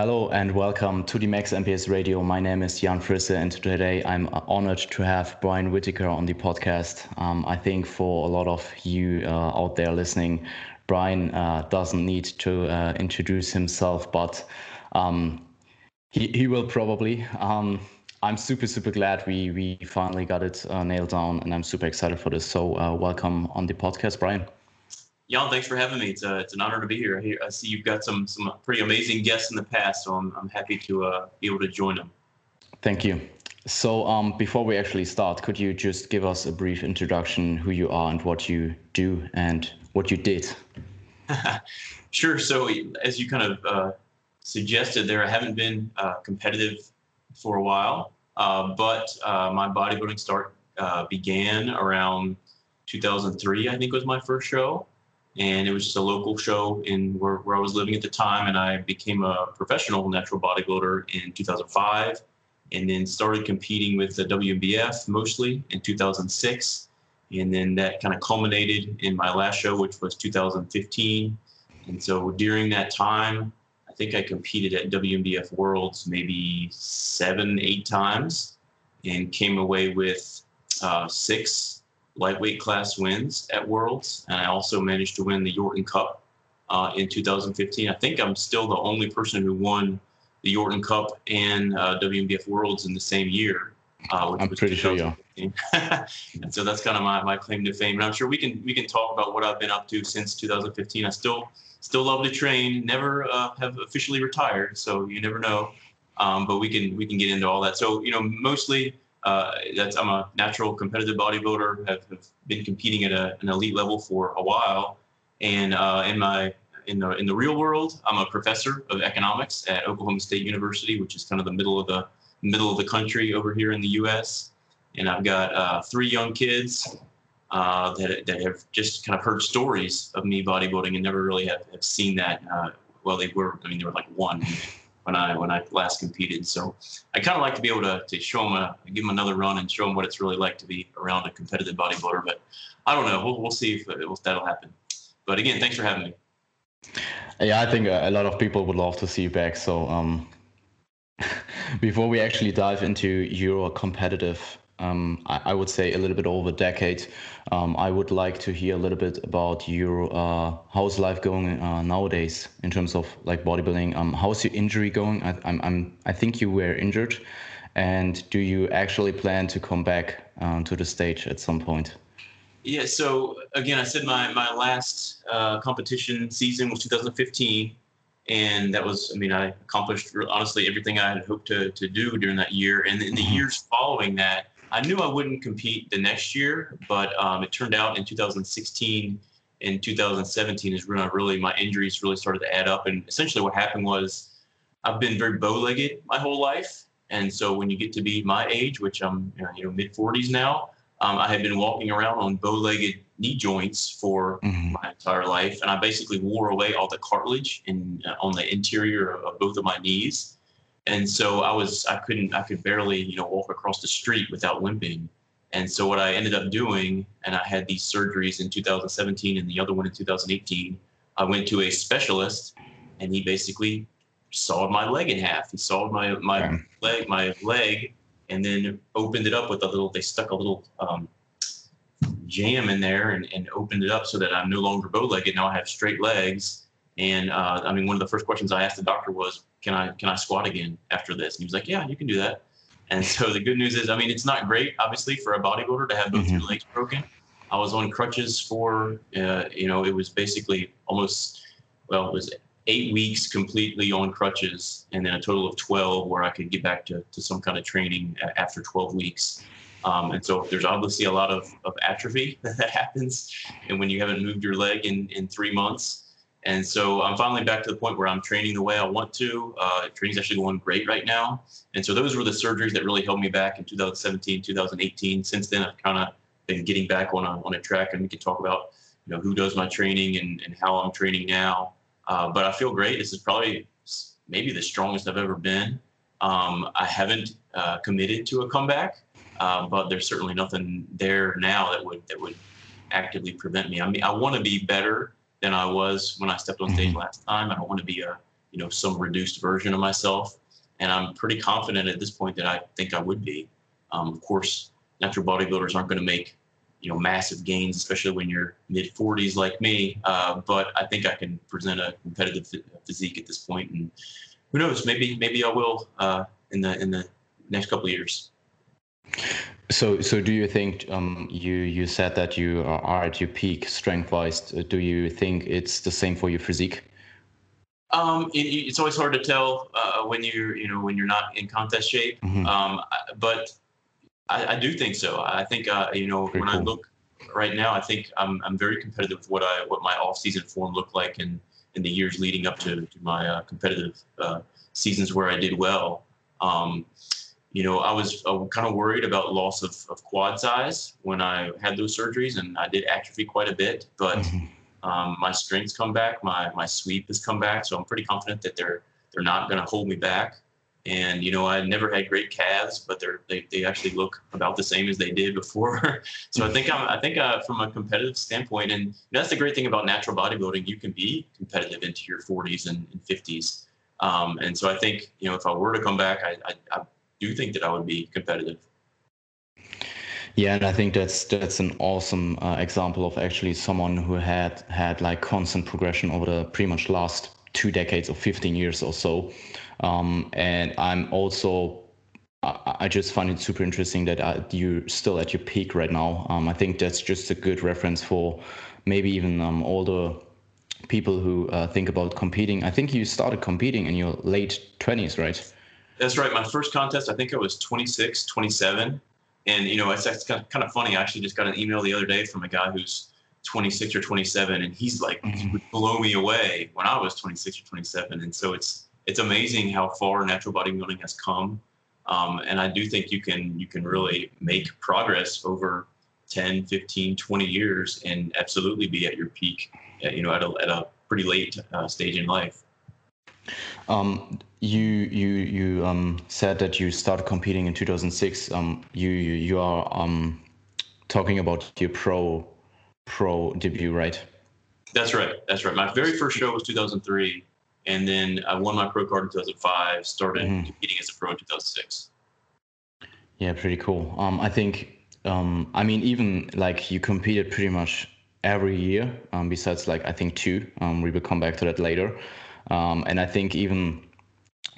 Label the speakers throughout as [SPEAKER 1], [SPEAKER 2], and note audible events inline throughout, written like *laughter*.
[SPEAKER 1] Hello and welcome to the Max MPS Radio. My name is Jan Frisse, and today I'm honored to have Brian Whitaker on the podcast. Um, I think for a lot of you uh, out there listening, Brian uh, doesn't need to uh, introduce himself, but um, he, he will probably. Um, I'm super, super glad we, we finally got it uh, nailed down, and I'm super excited for this. So, uh, welcome on the podcast, Brian.
[SPEAKER 2] Jan, thanks for having me. It's, uh, it's an honor to be here. I see you've got some some pretty amazing guests in the past, so I'm, I'm happy to uh, be able to join them.
[SPEAKER 1] Thank you. So um, before we actually start, could you just give us a brief introduction, who you are and what you do and what you did? *laughs*
[SPEAKER 2] sure. So as you kind of uh, suggested there, I haven't been uh, competitive for a while, uh, but uh, my bodybuilding start began around 2003, I think was my first show and it was just a local show in where, where I was living at the time. And I became a professional natural bodybuilder in 2005, and then started competing with the WNBF mostly in 2006. And then that kind of culminated in my last show, which was 2015. And so during that time, I think I competed at WNBF Worlds maybe seven, eight times, and came away with uh, six lightweight class wins at Worlds, and I also managed to win the Yorton Cup uh, in 2015. I think I'm still the only person who won the Yorton Cup and uh, WNBF Worlds in the same year.
[SPEAKER 1] Uh, I'm pretty sure, yeah. *laughs*
[SPEAKER 2] and so that's kind of my, my claim to fame. And I'm sure we can we can talk about what I've been up to since 2015. I still still love to train. Never uh, have officially retired, so you never know. Um, but we can we can get into all that. So you know, mostly uh, that's I'm a natural competitive bodybuilder. Have, have been competing at a, an elite level for a while, and uh, in my in the in the real world, I'm a professor of economics at Oklahoma State University, which is kind of the middle of the middle of the country over here in the U.S. And I've got uh, three young kids uh, that that have just kind of heard stories of me bodybuilding and never really have, have seen that. Uh, well, they were I mean they were like one when I when I last competed. So I kind of like to be able to, to show them a give them another run and show them what it's really like to be around a competitive bodybuilder. But I don't know. We'll, we'll see if, if that'll happen. But again, thanks for having me.
[SPEAKER 1] Yeah, I think a lot of people would love to see you back. So um, *laughs* before we actually dive into your competitive um, I, I, would say a little bit over a decade. Um, I would like to hear a little bit about your uh, how's life going uh, nowadays in terms of like bodybuilding. Um, how's your injury going? I, I'm, I'm, I think you were injured, and do you actually plan to come back uh, to the stage at some point?
[SPEAKER 2] Yeah. So again, I said my my last uh, competition season was 2015 and that was i mean i accomplished honestly everything i had hoped to, to do during that year and in the mm-hmm. years following that I knew I wouldn't compete the next year, but um, it turned out in 2016 and 2017 is when I really my injuries really started to add up. And essentially, what happened was I've been very bow-legged my whole life, and so when you get to be my age, which I'm you know mid 40s now, um, I had been walking around on bow-legged knee joints for mm-hmm. my entire life, and I basically wore away all the cartilage in uh, on the interior of both of my knees and so I was I couldn't I could barely you know walk across the street without limping. And so what I ended up doing, and I had these surgeries in 2017 and the other one in 2018. I went to a specialist, and he basically sawed my leg in half. He sawed my my leg my leg, and then opened it up with a little. They stuck a little um, jam in there and, and opened it up so that I'm no longer bow-legged. Now I have straight legs. And uh, I mean, one of the first questions I asked the doctor was, can I can I squat again after this? And he was like, yeah, you can do that. And so the good news is, I mean, it's not great, obviously, for a bodybuilder to have both mm-hmm. your legs broken. I was on crutches for, uh, you know, it was basically almost, well, it was eight weeks completely on crutches, and then a total of 12 where I could get back to, to some kind of training after 12 weeks. Um, and so there's obviously a lot of, of atrophy *laughs* that happens. And when you haven't moved your leg in, in three months, and so I'm finally back to the point where I'm training the way I want to. Uh, training's actually going great right now. And so those were the surgeries that really held me back in 2017, 2018. Since then, I've kind of been getting back on a, on a track, and we can talk about you know who does my training and, and how I'm training now. Uh, but I feel great. This is probably maybe the strongest I've ever been. Um, I haven't uh, committed to a comeback, uh, but there's certainly nothing there now that would that would actively prevent me. I mean, I want to be better than I was when I stepped on stage mm-hmm. last time. I don't want to be a you know some reduced version of myself, and I'm pretty confident at this point that I think I would be. Um, of course, natural bodybuilders aren't going to make you know massive gains, especially when you're mid 40s like me. Uh, but I think I can present a competitive physique at this point, and who knows? Maybe maybe I will uh, in the in the next couple of years.
[SPEAKER 1] So, so do you think um, you you said that you are at your peak strength wise? Do you think it's the same for your physique?
[SPEAKER 2] Um, it, it's always hard to tell uh, when you're you know when you're not in contest shape. Mm-hmm. Um, but I, I, do think so. I think uh, you know Pretty when cool. I look right now, I think I'm I'm very competitive with what I what my off season form looked like in in the years leading up to, to my uh, competitive uh, seasons where I did well. Um, you know, I was uh, kind of worried about loss of, of quad size when I had those surgeries, and I did atrophy quite a bit. But mm-hmm. um, my strength's come back, my my sweep has come back, so I'm pretty confident that they're they're not going to hold me back. And you know, I never had great calves, but they're they, they actually look about the same as they did before. *laughs* so I think I'm I think uh, from a competitive standpoint, and that's the great thing about natural bodybuilding, you can be competitive into your 40s and, and 50s. Um, and so I think you know if I were to come back, I, I, I do you think that I would be competitive.
[SPEAKER 1] Yeah, and I think that's that's an awesome uh, example of actually someone who had had like constant progression over the pretty much last two decades or 15 years or so. Um, and I'm also I just find it super interesting that uh, you're still at your peak right now. Um, I think that's just a good reference for maybe even um, older people who uh, think about competing. I think you started competing in your late 20s, right?
[SPEAKER 2] That's right. My first contest, I think I was 26, 27. And, you know, it's, it's kind of funny. I actually just got an email the other day from a guy who's 26 or 27, and he's like, mm-hmm. would blow me away when I was 26 or 27. And so it's, it's amazing how far natural bodybuilding has come. Um, and I do think you can, you can really make progress over 10, 15, 20 years and absolutely be at your peak, you know, at a, at a pretty late uh, stage in life.
[SPEAKER 1] Um, you you you um, said that you started competing in 2006. Um, you you, you are um, talking about your pro pro debut, right?
[SPEAKER 2] That's right. That's right. My very first show was 2003, and then I won my pro card in 2005. Started mm-hmm. competing as a pro in 2006.
[SPEAKER 1] Yeah, pretty cool. Um, I think. Um, I mean, even like you competed pretty much every year. Um, besides, like I think two. Um, we will come back to that later. Um, and I think even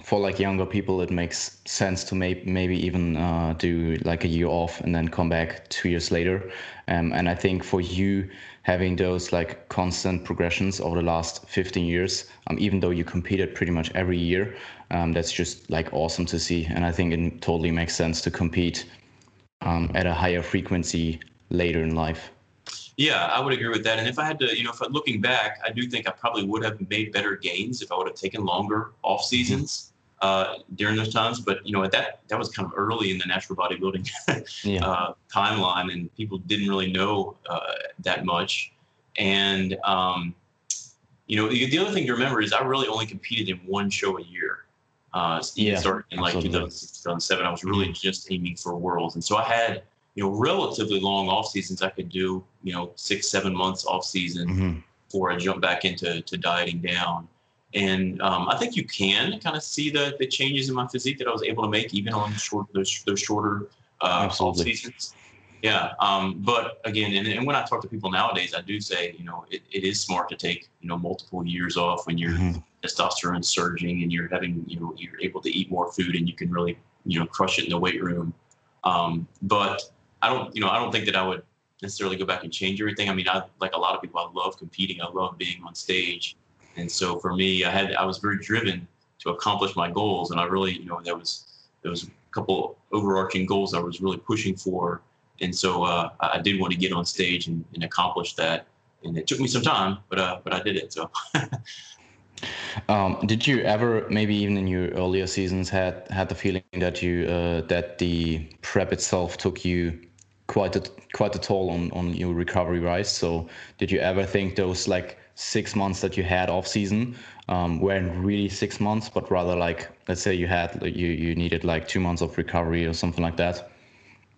[SPEAKER 1] for like younger people, it makes sense to may- maybe even uh, do like a year off and then come back two years later. Um, and I think for you having those like constant progressions over the last 15 years, um, even though you competed pretty much every year, um, that's just like awesome to see. And I think it totally makes sense to compete um, at a higher frequency later in life.
[SPEAKER 2] Yeah, I would agree with that. And if I had to, you know, if I'm looking back, I do think I probably would have made better gains if I would have taken longer off seasons uh, during those times. But you know, at that that was kind of early in the natural bodybuilding *laughs* yeah. uh, timeline, and people didn't really know uh, that much. And um, you know, the, the, other thing to remember is I really only competed in one show a year. Uh, yeah, started in like 2006, 2007. I was really mm-hmm. just aiming for worlds, and so I had you know, relatively long off seasons, I could do, you know, six, seven months off season mm-hmm. before I jump back into to dieting down. And um, I think you can kind of see the the changes in my physique that I was able to make even on short those those shorter uh, off seasons. Yeah. Um, but again, and, and when I talk to people nowadays, I do say, you know, it, it is smart to take, you know, multiple years off when your mm-hmm. testosterone surging and you're having, you know, you're able to eat more food and you can really, you know, crush it in the weight room. Um, but I don't, you know, I don't think that I would necessarily go back and change everything. I mean, I like a lot of people. I love competing. I love being on stage, and so for me, I had I was very driven to accomplish my goals, and I really, you know, there was there was a couple overarching goals I was really pushing for, and so uh, I did want to get on stage and, and accomplish that. And it took me some time, but uh, but I did it. So. *laughs*
[SPEAKER 1] Um, did you ever, maybe even in your earlier seasons, had had the feeling that you uh, that the prep itself took you quite a quite a toll on on your recovery, right? So did you ever think those like six months that you had off season um, weren't really six months, but rather like let's say you had you you needed like two months of recovery or something like that?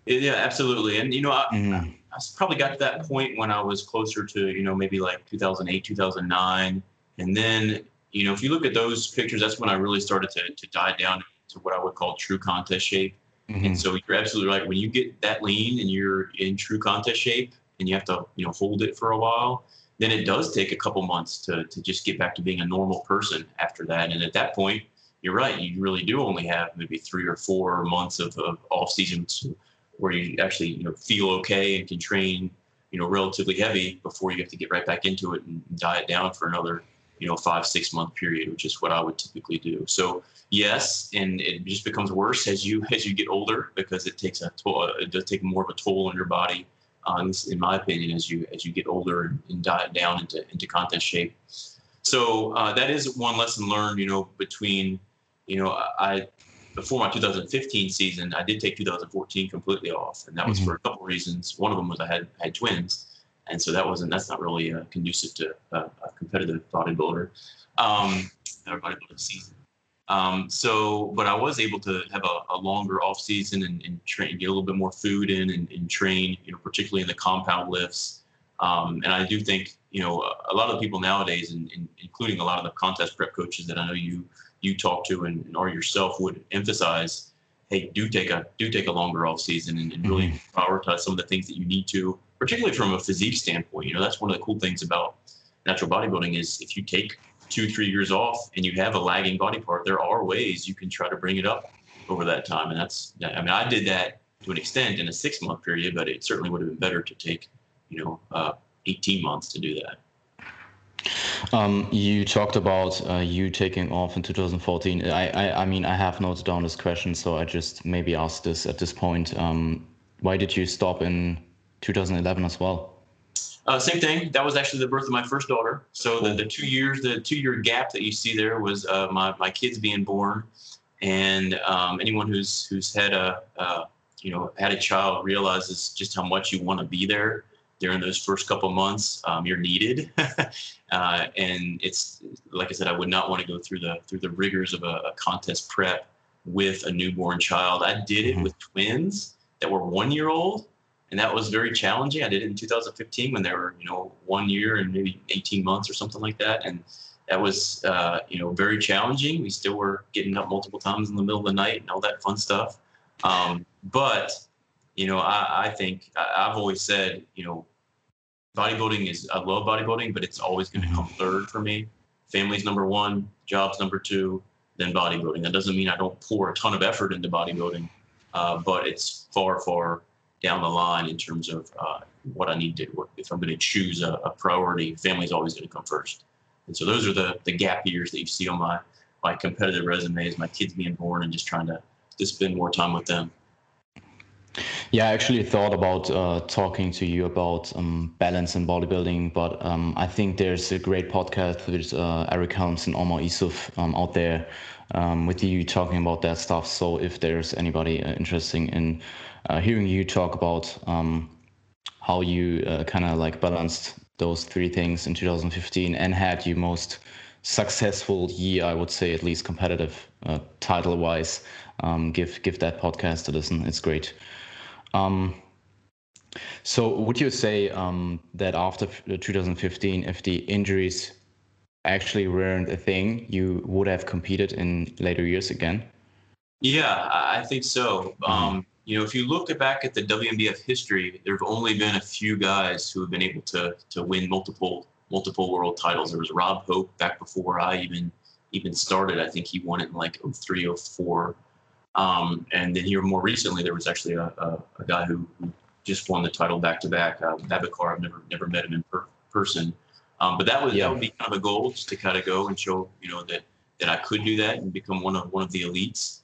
[SPEAKER 2] Yeah, absolutely. And you know, I, mm-hmm. I probably got to that point when I was closer to you know maybe like 2008, 2009, and then you know, if you look at those pictures, that's when I really started to, to die down to what I would call true contest shape. Mm-hmm. And so you're absolutely right. When you get that lean and you're in true contest shape and you have to, you know, hold it for a while, then it does take a couple months to, to just get back to being a normal person after that. And at that point, you're right. You really do only have maybe three or four months of, of off seasons where you actually, you know, feel okay and can train, you know, relatively heavy before you have to get right back into it and diet down for another, you know, five, six month period, which is what I would typically do. So yes, and it just becomes worse as you *laughs* as you get older because it takes a toll. It does take more of a toll on your body um, in my opinion, as you as you get older and, diet down into into contest shape. So uh, that is one lesson learned. You know, between you know I before my 2015 season, I did take 2014 completely off, and that was mm-hmm. for a couple reasons. One of them was I had had twins, and so that wasn't that's not really uh, conducive to a, a competitive bodybuilder um, or bodybuilding season. Um, so, but I was able to have a, a longer off season and, and, train, get a little bit more food in and, and train, you know, particularly in the compound lifts. Um, and I do think, you know, a, lot of people nowadays, and, including a lot of the contest prep coaches that I know you you talk to and, or yourself would emphasize, hey, do take a do take a longer off season and, and really mm-hmm. prioritize some of the things that you need to, particularly from a physique standpoint. You know, that's one of the cool things about natural bodybuilding is if you take two, three years off and you have a lagging body part, there are ways you can try to bring it up over that time. And that's, I mean, I did that to an extent in a six month period, but it certainly would have been better to take, you know, uh, 18 months to do that.
[SPEAKER 1] Um, you talked about uh, you taking off in 2014. I, I, I, mean, I have noted down this question, so I just maybe ask this at this point. Um, why did you stop in 2011 as well?
[SPEAKER 2] Uh, same thing. That was actually the birth of my first daughter. So the, the two years, the two year gap that you see there was uh, my my kids being born, and um, anyone who's who's had a uh, you know had a child realizes just how much you want to be there during those first couple months. Um, you're needed, *laughs* uh, and it's like I said, I would not want to go through the through the rigors of a, a contest prep with a newborn child. I did it mm-hmm. with twins that were one year old and that was very challenging. I did it in 2015 when they were, you know, one year and maybe 18 months or something like that, and that was, uh, you know, very challenging. We still were getting up multiple times in the middle of the night and all that fun stuff. Um, but, you know, I, I think I, have always said, you know, bodybuilding is I love bodybuilding, but it's always going to come mm-hmm. third for me. Family's number one, jobs number two, then bodybuilding. That doesn't mean I don't pour a ton of effort into bodybuilding, uh, but it's far, far down the line in terms of uh, what I need to, if I'm going to choose a, a priority, family's always going to come first. And so those are the, the gap years that you see on my, my competitive resumes, my kids being born and just trying to, to spend more time with them.
[SPEAKER 1] Yeah, I actually thought about uh, talking to you about um, balance in bodybuilding, but um, I think there's a great podcast with uh, Eric Helms and Omar Isuf um, out there um, with you talking about that stuff. So if there's anybody uh, interested in uh, hearing you talk about um, how you uh, kind of like balanced those three things in 2015 and had your most successful year, I would say, at least competitive uh, title wise. Um, give give that podcast a listen. It's great. Um, so, would you say um, that after 2015, if the injuries actually weren't a thing, you would have competed in later years again?
[SPEAKER 2] Yeah, I think so. Mm-hmm. You know, if you look back at the WNBF history, there have only been a few guys who have been able to to win multiple multiple world titles. There was Rob Hope back before I even even started. I think he won it in like 03, 04. Um, and then here more recently, there was actually a, a, a guy who, who, just won the title back to back. Uh, Babacar, I've never never met him in per, person, um, but that was yeah. that would be kind of a goal, just to kind of go and show you know that that I could do that and become one of one of the elites.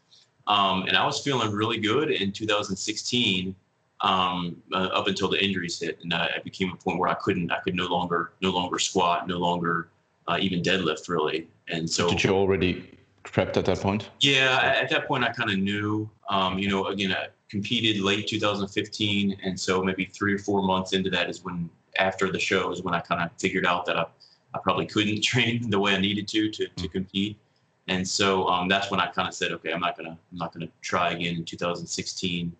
[SPEAKER 2] Um, and I was feeling really good in 2016 um, uh, up until the injuries hit, and I, I, became a point where I couldn't, I could no longer, no longer squat, no longer uh, even deadlift really. And so,
[SPEAKER 1] did you already prepped at that point?
[SPEAKER 2] Yeah, at that point I kind of knew. Um, you know, again, I competed late 2015, and so maybe three or four months into that is when, after the show, is when I kind of figured out that I, I probably couldn't *laughs* train the way I needed to to, to mm. compete. And so um, that's when I kind of said, okay, I'm not gonna I'm not gonna try again in 2016.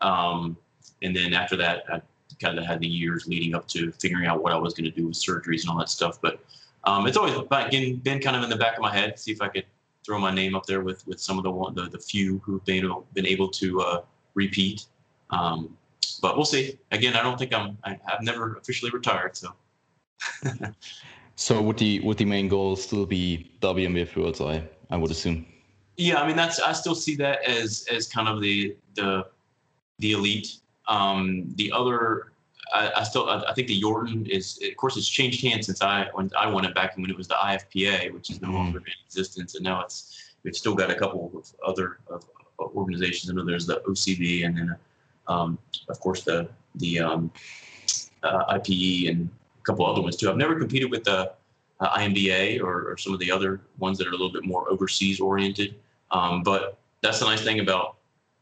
[SPEAKER 2] Um, and then after that, I kind of had the years leading up to figuring out what I was going to do with surgeries and all that stuff. But um, it's always been, been kind of in the back of my head. See if I could throw my name up there with with some of the one the, the few who've been able, been able to uh, repeat. Um, but we'll see. Again, I don't think I'm. I, have never officially retired, so. *laughs*
[SPEAKER 1] so would the would the main goal still be WNBF Worlds? I I would assume.
[SPEAKER 2] Yeah, I mean that's I still see that as as kind of the the the elite. Um, the other I, I still I, I, think the Yorton is of course it's changed hands since I when I won it back when it was the IFPA, which is no mm-hmm. longer in existence, and now it's we've still got a couple of other of, organizations. I know there's the OCB, and then um, of course the the um, uh, IPE and couple other ones too. I've never competed with the uh, INBA or, or, some of the other ones that are a little bit more overseas oriented. Um, but that's the nice thing about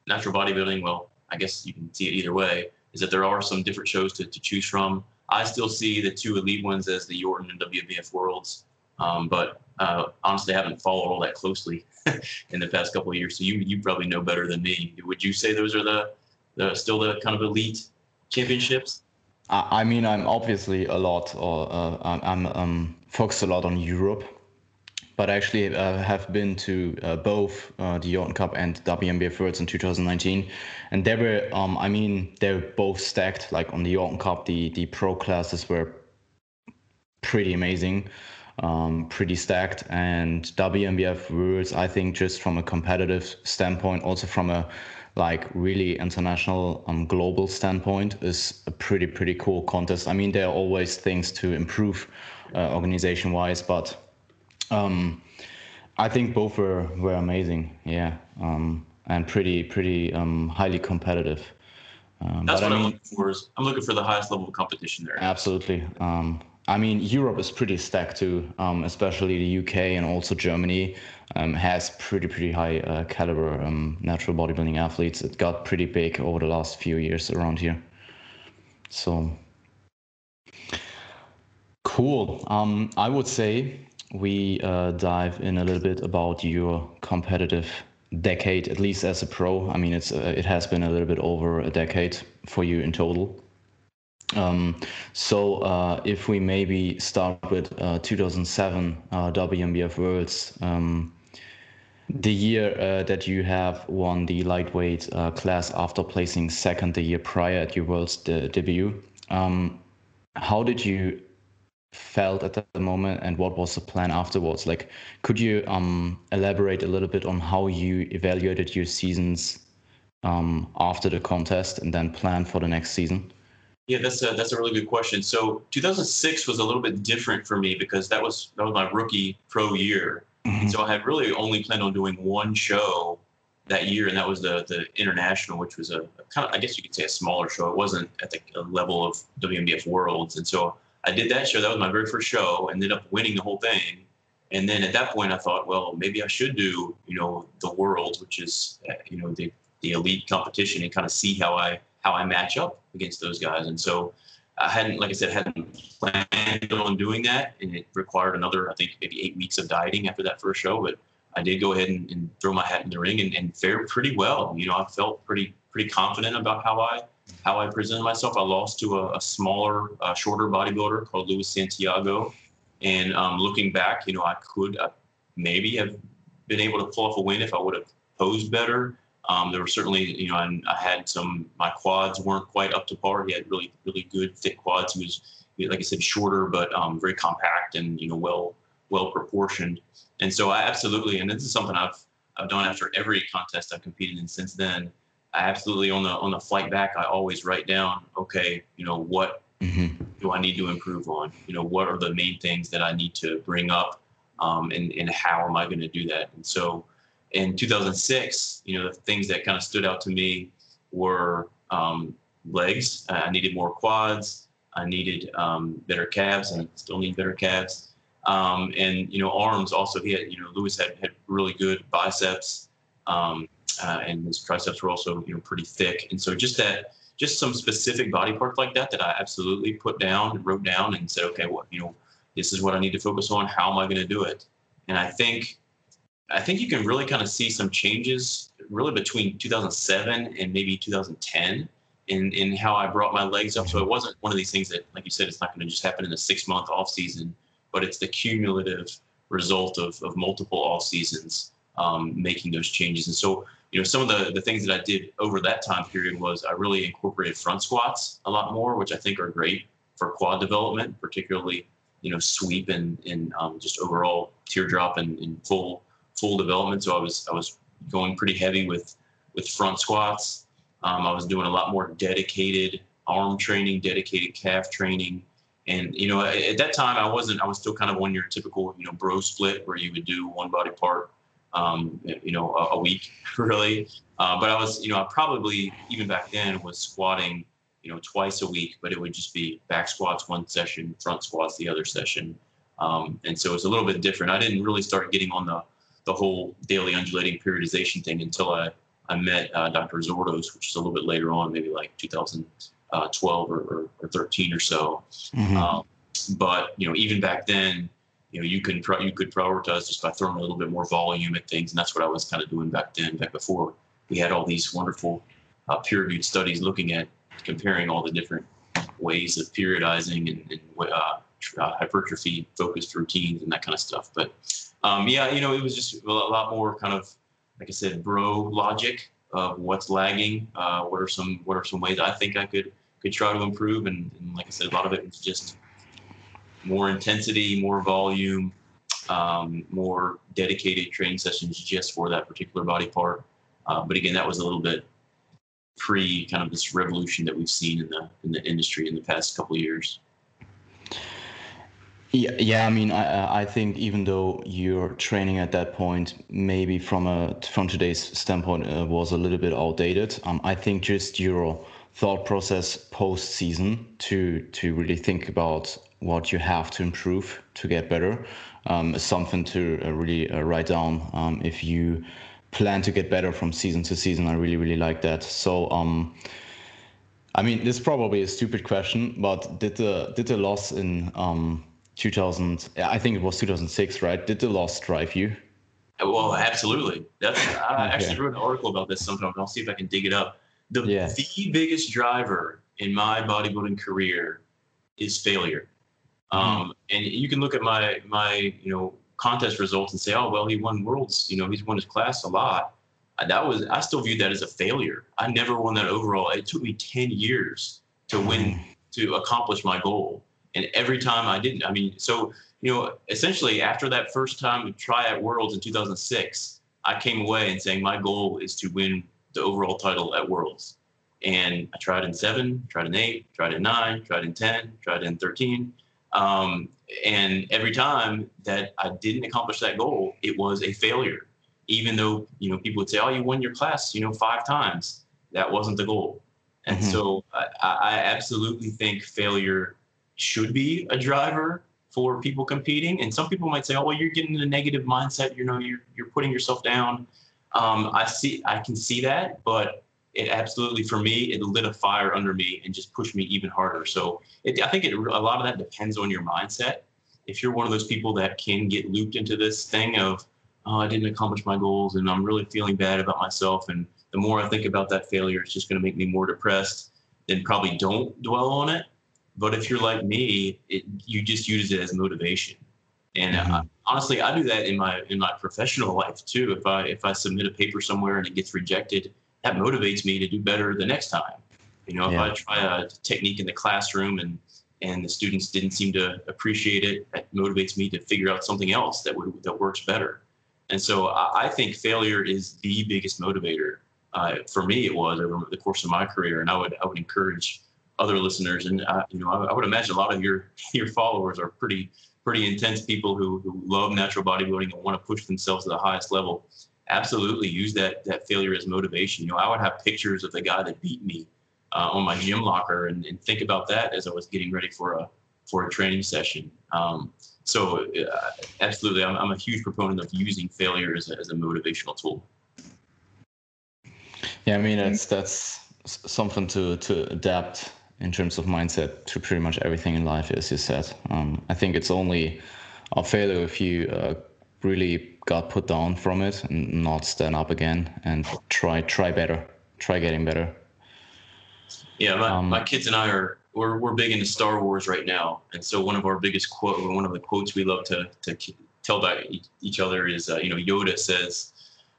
[SPEAKER 2] natural bodybuilding. Well, I guess you can see it either way is that there are some different shows to, to choose from. I still see the two elite ones as the Yorton and WBF Worlds, um, but uh, honestly, I haven't followed all that closely *laughs* in the past couple of years. So you you probably know better than me. Would you say those are the, the still the kind of elite championships?
[SPEAKER 1] I mean, I'm obviously a lot, or uh, I'm, um, focused a lot on Europe but I actually uh, have been to uh, both uh, the Yorton Cup and WNBF Worlds in 2019, and they were, um, I mean, they were both stacked. Like on the Yorton Cup, the the pro classes were pretty amazing, um, pretty stacked, and WNBF Worlds, I think, just from a competitive standpoint, also from a like really international um, global standpoint is a pretty pretty cool contest i mean there are always things to improve uh, organization wise but um, I think both were, were amazing, yeah, um, and pretty pretty um, highly competitive.
[SPEAKER 2] Um, That's what I am looking for. Is I'm looking for the highest level of competition there.
[SPEAKER 1] Absolutely. Um, I mean, Europe is pretty stacked too, um, especially the UK and also Germany um, has pretty pretty high uh, caliber um, natural bodybuilding athletes. It got pretty big over the last few years around here. So cool. Um, I would say we uh, dive in a little bit about your competitive decade, at least as a pro. I mean, it's uh, it has been a little bit over a decade for you in total. Um, so uh, if we maybe start with uh, 2007 uh, WNBF Worlds, um, the year uh, that you have won the lightweight class after placing second the year prior at your Worlds de- debut. Um, how did you felt at the moment and what was the plan afterwards like could you um, elaborate a little bit on how you evaluated your seasons um, after the contest and then plan for the next season
[SPEAKER 2] yeah that's a that's a really good question so 2006 was a little bit different for me because that was that was my rookie pro year mm-hmm. and so i had really only planned on doing one show that year and that was the the international which was a, a kind of i guess you could say a smaller show it wasn't at the level of WNBF worlds and so I did that show. That was my very first show. Ended up winning the whole thing. And then at that point, I thought, well, maybe I should do, you know, the world, which is, uh, you know, the, the elite competition, and kind of see how I how I match up against those guys. And so I hadn't, like I said, hadn't planned on doing that, and it required another, I think, maybe eight weeks of dieting after that first show. But I did go ahead and, and throw my hat in the ring and, and fared pretty well. You know, I felt pretty pretty confident about how I how I presented myself. I lost to a, a smaller, uh, shorter bodybuilder called Luis Santiago. And um, looking back, you know, I could uh, maybe have been able to pull off a win if I would have posed better. Um, there were certainly, you know, I, I had some, my quads weren't quite up to par. He had really, really good thick quads. He was, like I said, shorter, but um, very compact and, you know, well, well proportioned. And so I absolutely, and this is something I've, I've done after every contest I've competed in since then I absolutely on the on the flight back, I always write down, okay, you know, what mm-hmm. do I need to improve on? You know, what are the main things that I need to bring up, um, and and how am I going to do that? And so, in 2006, you know, the things that kind of stood out to me were um, legs. I needed more quads. I needed um, better calves, and still need better calves. Um, and you know, arms also. He had, you know, Luis had had really good biceps. Um, uh, and his triceps were also you know pretty thick. And so just that, just some specific body parts like that that I absolutely put down and wrote down and said, okay, well, you know, this is what I need to focus on. How am I going to do it? And I think, I think you can really kind of see some changes really between 2007 and maybe 2010 in in how I brought my legs up. So it wasn't one of these things that, like you said, it's not going to just happen in a six month off season. but it's the cumulative result of, of multiple off seasons um, making those changes. And so, you know, some of the, the things that I did over that time period was I really incorporated front squats a lot more, which I think are great for quad development, particularly, you know, sweep and, and um, just overall teardrop and, and full full development. So I was I was going pretty heavy with with front squats. Um, I was doing a lot more dedicated arm training, dedicated calf training. And you know, at that time, I wasn't. I was still kind of on your typical, you know, bro split where you would do one body part, um, you know, a, a week, *laughs* really. Uh, but I was, you know, I probably even back then was squatting, you know, twice a week. But it would just be back squats one session, front squats the other session. Um, and so it's a little bit different. I didn't really start getting on the the whole daily undulating periodization thing until I I met uh, Dr. Zourdos, which is a little bit later on, maybe like 2012 or, or, or 13 or so. Mm-hmm. Um, but you know, even back then, you know, you can pro- you could prioritize just by throwing a little bit more volume at things, and that's what I was kind of doing back then. Back before we had all these wonderful uh, peer-reviewed studies looking at comparing all the different ways of periodizing and, and uh, uh, hypertrophy focused routines and that kind of stuff. But um, yeah, you know, it was just a lot more kind of, like I said, bro logic of what's lagging. Uh, what are some what are some ways I think I could could try to improve? And, and like I said, a lot of it was just more intensity, more volume, um, more dedicated training sessions just for that particular body part. Uh, but again, that was a little bit pre kind of this revolution that we've seen in the in the industry in the past couple years.
[SPEAKER 1] Yeah, yeah. I mean, I, I think even though your training at that point, maybe from a from today's standpoint, uh, was a little bit outdated. Um, I think just your thought process post season to to really think about what you have to improve to get better um, is something to uh, really uh, write down. Um, if you plan to get better from season to season, I really really like that. So. Um, I mean, this is probably a stupid question, but did the did the loss in um, 2000 i think it was 2006 right? Did the loss drive you?
[SPEAKER 2] Well absolutely. That's i *laughs* actually wrote an article about this sometime i'll see if i can dig it up. The, yeah. the biggest driver in my bodybuilding career is failure. Mm-hmm. um, and you can look at my my you know contest results and say oh well he won worlds you know he's won his class a lot. That was i still viewed that as a failure. I never won that overall. It took me 10 years to win mm. to accomplish my goal and every time I didn't, I mean, so, you know, essentially after that first time to try at Worlds in 2006, I came away and saying my goal is to win the overall title at Worlds. And I tried in seven, tried in eight, tried in nine, tried in 10, tried in 13. Um, and every time that I didn't accomplish that goal, it was a failure. Even though, you know, people would say, oh, you won your class, you know, five times. That wasn't the goal. And mm-hmm. so I, I absolutely think failure should be a driver for people competing. And some people might say, "Oh, well, you're getting a negative mindset. You know, you're you're putting yourself down." Um, I see, I can see that, but it absolutely, for me, it lit a fire under me and just pushed me even harder. So it, I think it, a lot of that depends on your mindset. If you're one of those people that can get looped into this thing of, "Oh, I didn't accomplish my goals, and I'm really feeling bad about myself," and the more I think about that failure, it's just going to make me more depressed. Then probably don't dwell on it but if you're like me, it, you just use it as motivation. And mm-hmm. I, honestly, I do that in my in my professional life too. If I if I submit a paper somewhere and it gets rejected, that motivates me to do better the next time. You know, yeah. if I try a technique in the classroom and and the students didn't seem to appreciate it, that motivates me to figure out something else that would that works better. And so I, I think failure is the biggest motivator. Uh, for me, it was over the course of my career, and I would I would encourage other listeners. And uh, you know, I, I, would imagine a lot of your *laughs* your followers are pretty pretty intense people who, who love natural bodybuilding and want to push themselves to the highest level. Absolutely, use that that failure as motivation. You know, I would have pictures of the guy that beat me uh, on my gym locker and, and, think about that as I was getting ready for a for a training session. Um, so, uh, absolutely, I'm, I'm, a huge proponent of using failure as a, as a motivational tool.
[SPEAKER 1] Yeah, I mean, it's that's something to to adapt in terms of mindset to pretty much everything in life, as you said. Um, I think it's only a failure if you uh, really got put down from it and not stand up again and try try better, try getting better.
[SPEAKER 2] Yeah, my, um, my kids and I are we're we're big into Star Wars right now, and so one of our biggest quote, one of the quotes we love to to tell about each other is, uh, you know, Yoda says,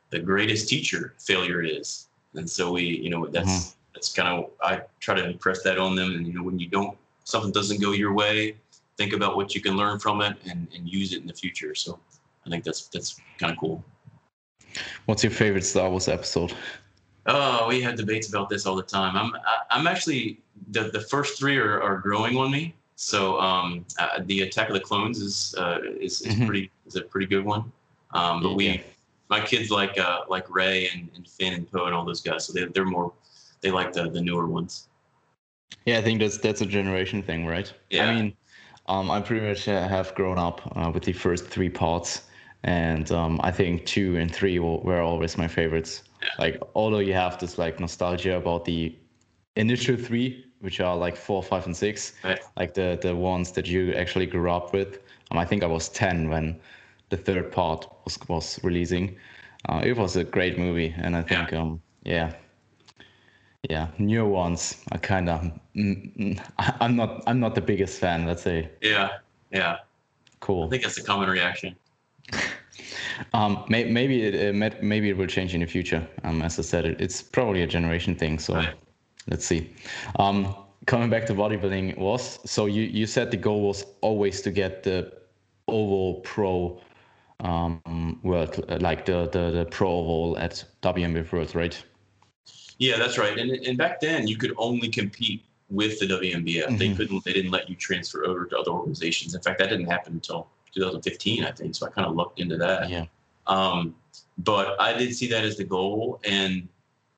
[SPEAKER 2] "The greatest teacher failure is," and so we, you know, that's mm-hmm. That's kind of I try to impress that on them, and you know, when you don't something doesn't go your way, think about what you can learn from it and and use it in the future. So I think that's that's kind of cool.
[SPEAKER 1] What's your favorite Star Wars episode?
[SPEAKER 2] Oh, we had debates about this all the time. I'm I'm actually the the first three are, are growing on me. So um, uh, the Attack of the Clones is uh, is, is mm-hmm. pretty is a pretty good one. Um, but we, my kids like uh, like Rey and, and Finn and Poe and all those guys. So they they're more they like the the newer ones.
[SPEAKER 1] Yeah, I think that's that's a generation thing, right?
[SPEAKER 2] Yeah.
[SPEAKER 1] I mean, um, I pretty much uh, have grown up uh, with the first three parts, and um, I think two and three were always my favorites. Yeah. Like, although you have this like nostalgia about the initial three, which are like four, five, and six,
[SPEAKER 2] right.
[SPEAKER 1] like the the ones that you actually grew up with. Um, I think I was ten when the third part was was releasing. Uh, it was a great movie, and I think yeah. um yeah yeah newer ones are kind of mm, mm, i'm not i'm not the biggest fan let's say.
[SPEAKER 2] Yeah yeah.
[SPEAKER 1] Cool.
[SPEAKER 2] I think that's a common reaction. *laughs*
[SPEAKER 1] Um may, maybe it maybe it will change in the future. Um as i said it, it's probably a generation thing so right. let's see. Um, coming back to bodybuilding was so you you said the goal was always to get the oval pro um, world like the, the the pro oval at WNBF World, right?
[SPEAKER 2] Yeah, that's right. And and back then you could only compete with the WNBF. Mm-hmm. They couldn't. They didn't let you transfer over to other organizations. In fact, that didn't happen until 2015, I think. So I kind of looked into that.
[SPEAKER 1] Yeah.
[SPEAKER 2] Um, but I did see that as the goal, and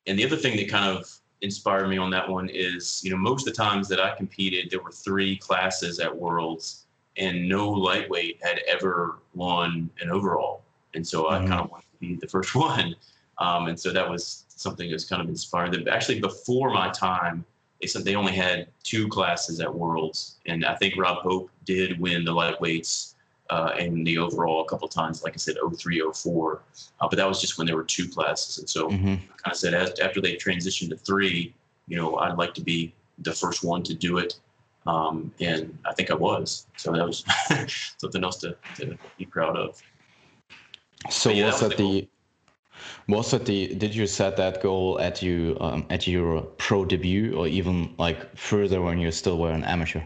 [SPEAKER 2] and the other thing that kind of inspired me on that one is, you know, most of the times that I competed, there were three classes at Worlds, and no lightweight had ever won an overall. And so mm-hmm. I kind of wanted to be the first *laughs* one. Um, and so that was something that's kind of inspired them. Actually, before my time, they said they only had two classes at Worlds, and I think Rob Hope did win the lightweights uh, in the overall a couple times, like I said, 03, 04. Uh, but that was just when there were two classes. And so mm-hmm. I kind of said, as, after they transitioned to three, you know, I'd like to be the first one to do it. Um, and I think I was. So that was *laughs* something else to, to be proud of.
[SPEAKER 1] So yeah, was that, was the, was that the did you set that goal at you um, at your pro debut or even like further when you still were an amateur?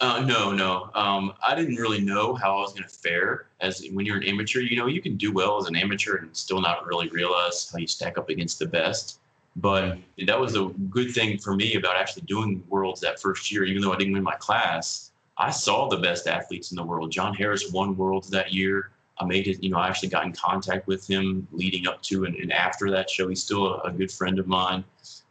[SPEAKER 2] Uh, no, no. Um, I didn't really know how I was going to fare as when you're an amateur. You know, you can do well as an amateur and still not really realize how you stack up against the best. But that was a good thing for me about actually doing worlds that first year. Even though I didn't win my class, I saw the best athletes in the world. John Harris won worlds that year. I made it. You know, I actually got in contact with him leading up to and, and after that show. He's still a, a good friend of mine.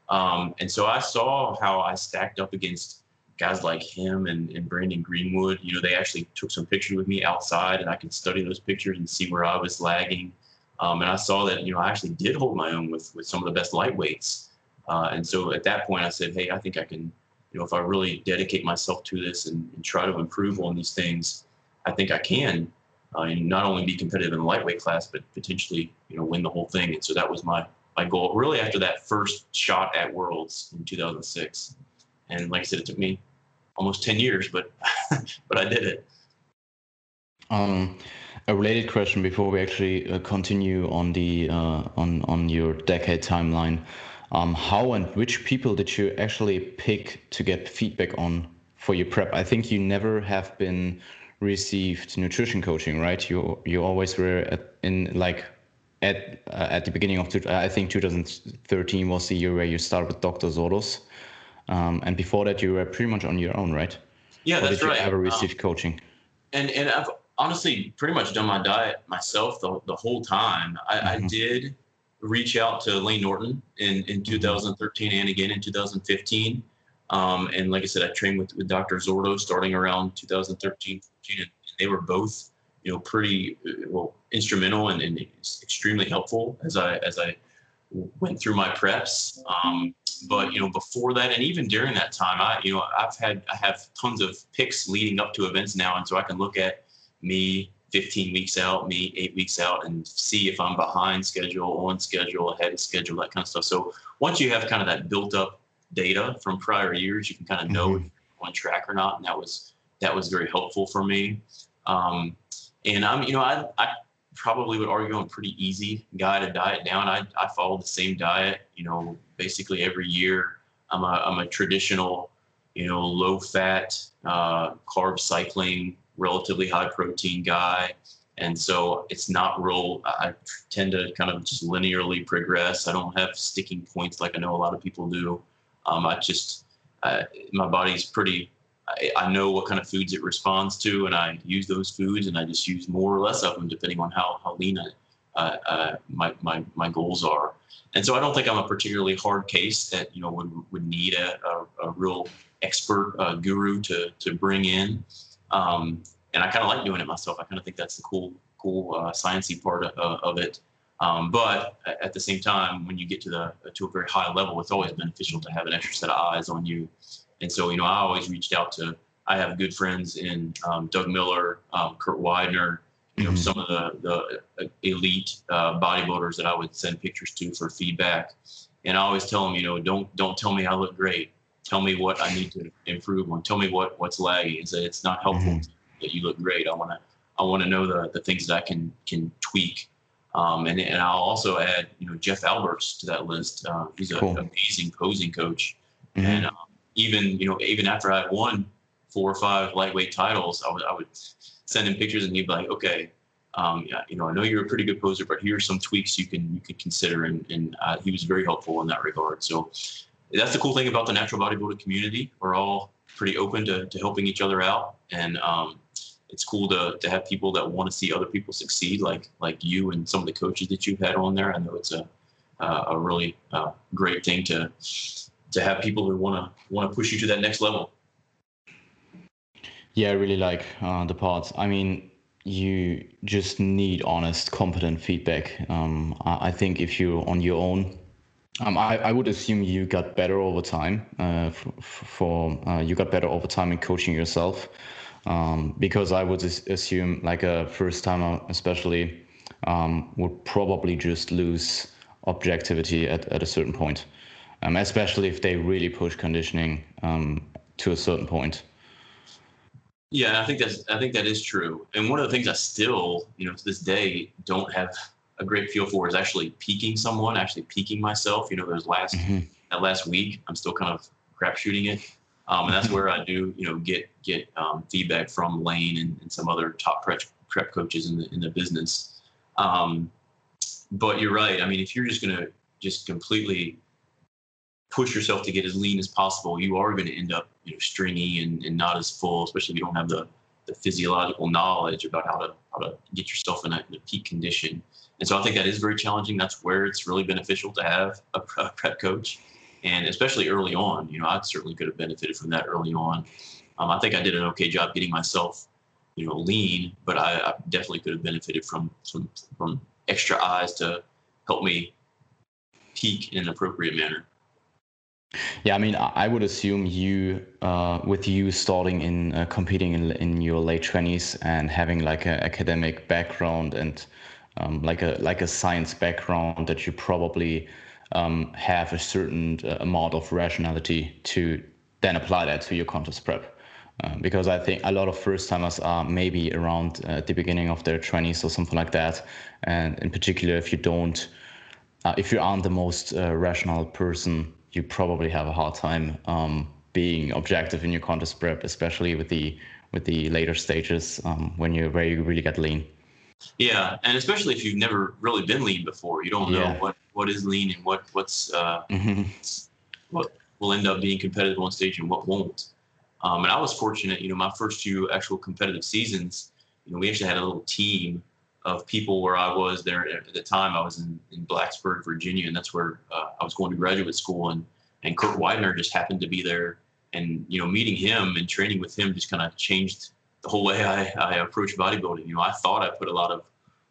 [SPEAKER 2] Um, and so I saw how I stacked up against guys like him and, and Brandon Greenwood, you know, they actually took some pictures with me outside and I could study those pictures and see where I was lagging. Um, and I saw that, you know, I actually did hold my own with, with some of the best lightweights. Uh, and so at that point I said, hey, I think I can, you know, if I really dedicate myself to this and, and try to improve on these things, I think I can uh, and not only be competitive in the lightweight class, but potentially, you know, win the whole thing. And so that was my, my goal really after that first shot at Worlds in 2006. And like I said, it took me almost 10 years, but *laughs* but I did it.
[SPEAKER 1] Um, a related question before we actually uh, continue on the uh, on on your decade timeline. Um, how and which people did you actually pick to get feedback on for your prep? I think you never have been received nutrition coaching, right? You you always were at, in like at uh, at the beginning of I think 2013 was the year where you started with Dr. Zourdos. Um, and before that, you were pretty much on your own, right?
[SPEAKER 2] Yeah, or that's
[SPEAKER 1] did
[SPEAKER 2] right.
[SPEAKER 1] you ever receive um, coaching?
[SPEAKER 2] And and I've honestly pretty much done my diet myself the, the whole time. I, mm-hmm. I did reach out to Layne Norton in, in mm-hmm. 2013 and again in 2015. Um, and like I said, I trained with, with Dr. Zourdos starting around 2013, 14, and they were both, you know, pretty uh, well instrumental and, and extremely helpful as I as I went through my preps. Um, but you know, before that, and even during that time, I you know I've had I have tons of picks leading up to events now, and so I can look at me 15 weeks out, me eight weeks out, and see if I'm behind schedule, on schedule, ahead of schedule, that kind of stuff. So once you have kind of that built up data from prior years, you can kind of know mm-hmm. If you're on track or not, and that was that was very helpful for me. Um, and I'm, you know, I, I probably would argue I'm a pretty easy guy to diet down. I, I follow the same diet, you know, basically every year. I'm a, I'm a traditional, you know, low fat, uh, carb cycling, relatively high protein guy. And so it's not real, I tend to kind of just linearly progress. I don't have sticking points like I know a lot of people do. Um, I just, my body's pretty I, I, know what kind of foods it responds to, and I use those foods, and I just use more or less of them depending on how how lean I, uh, uh, my my my goals are. And so I don't think I'm a particularly hard case that you know would would need a, a, a real expert uh, guru to to bring in. Um, and I kind of like doing it myself. I kind of think that's the cool cool uh, sciency part of, of it. Um, but at the same time, when you get to the to a very high level, it's always beneficial to have an extra set of eyes on you and so, you know, I always reached out to, I have good friends in um, Doug Miller, um, Kurt Weidner, you know, mm-hmm. some of the, the uh, elite uh, bodybuilders that I would send pictures to for feedback. And I always tell them, you know, don't, don't tell me I look great. Tell me what I need to improve on. Tell me what, what's lagging. It's, it's not helpful mm-hmm. that you look great. I want to, I want to know the, the things that I can, can tweak. Um, and, and I'll also add, you know, Jeff Alberts to that list. Uh, he's an cool. amazing posing coach. Mm-hmm. And um, even you know even after I won four or five lightweight titles, I would I would send him pictures and he'd be like, okay, um, you know I know you're a pretty good poser, but here's some tweaks you can you can consider, and and uh, he was very helpful in that regard. So that's the cool thing about the natural bodybuilding community. We're all pretty open to, to helping each other out, and um, it's cool to, to have people that want to see other people succeed, like like you and some of the coaches that you've had on there. I know it's a uh, a really uh, great thing to to have people who want to want to push you to that next level.
[SPEAKER 1] Yeah, I really like uh, the parts. I mean, you just need honest, competent feedback. Um, I, I, think if you're on your own, um, I, I, would assume you got better over time. Uh, for, for uh, you got better over time in coaching yourself, um, because I would assume like a first timer, especially, um, would probably just lose objectivity at, at a certain point um, especially if they really push conditioning um, to a certain point.
[SPEAKER 2] Yeah, I think that's I think that is true. And one of the things I still, you know, to this day don't have a great feel for is actually peaking someone, actually peaking myself. You know, there's last mm-hmm. that last week, I'm still kind of crap shooting it. Um, and that's where I do, you know, get get um, feedback from Layne and, and, some other top prep, prep coaches in the in the business. Um, but you're right. I mean, if you're just gonna just completely push yourself to get as lean as possible, you are going to end up you know stringy and, and not as full, especially if you don't have the, the physiological knowledge about how to how to get yourself in a, in a peak condition. And so I think that is very challenging. That's where it's really beneficial to have a, *laughs* prep coach, and especially early on. You know, I certainly could have benefited from that early on. Um, I think I did an okay job getting myself, you know, lean, but I, I definitely could have benefited from some from extra eyes to help me peak in an appropriate manner.
[SPEAKER 1] Yeah, I mean, I would assume you, uh, with you starting in uh, competing in, in your late twenties and having like an academic background and um, like a like a science background, that you probably um, have a certain uh, amount of rationality to then apply that to your contest prep. Uh, because I think a lot of first timers are maybe around uh, the beginning of their 20s or something like that. And in particular, if you don't, uh, if you aren't the most rational person you probably have a hard time um, being objective in your contest prep, especially with the with the later stages um, when you where you really get lean.
[SPEAKER 2] Yeah, and especially if you've never really been lean before, you don't know yeah. what what is lean and what what's uh, mm-hmm. what will end up being competitive on stage and what won't. Um, and I was fortunate, you know, my first few actual competitive seasons, you know, we actually had a little team of people where I was there at the time. I was in, in Blacksburg, Virginia, and that's where uh, I was going to graduate school. And and Kurt Weidner just happened to be there, and you know, meeting him and training with him just kind of changed the whole way I, I approach bodybuilding. You know, I thought I put a lot of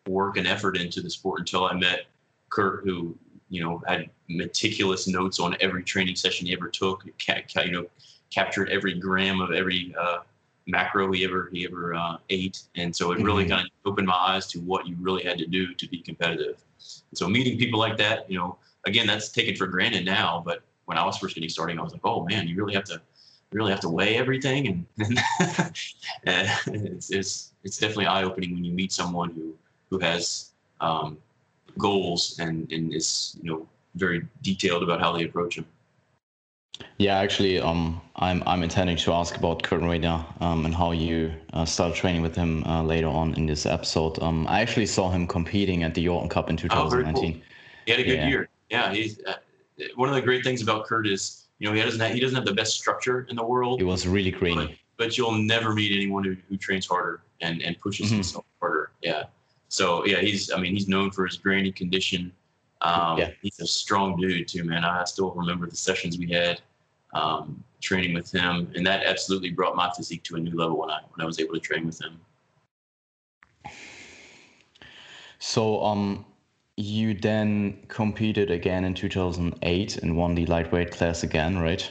[SPEAKER 2] work and effort into the sport until I met Kurt, who you know had meticulous notes on every training session he ever took. You know, captured every gram of every uh, macro he ever he ever uh, ate, and so it really mm-hmm. kind of opened my eyes to what you really had to do to be competitive. And so meeting people like that, you know, again, that's taken for granted now, but when I was first getting started, I was like, oh man, you really have to really have to weigh everything, and, *laughs* and it's, it's it's definitely eye opening when you meet someone who who has um, goals and and is you know very detailed about how they approach them.
[SPEAKER 1] Yeah, actually, um, I'm I'm intending to ask about Kurt Weidner um, and how you uh, started training with him uh, later on in this episode. Um, I actually saw him competing at the Yorton Cup in 2019. Oh, cool.
[SPEAKER 2] He had a good yeah. year. Yeah, he's uh, one of the great things about Kurt is you know he doesn't have, he doesn't have the best structure in the world.
[SPEAKER 1] He was really great.
[SPEAKER 2] But, but, you'll never meet anyone who, who trains harder and and pushes mm-hmm. himself harder. Yeah. So yeah, he's I mean he's known for his grainy condition. Um, yeah. He's a strong dude too, man. I still remember the sessions we had um, training with him, and that absolutely brought my physique to a new level when I when I was able to train with him.
[SPEAKER 1] So um, you then competed again in 2008 and won the lightweight class again, right?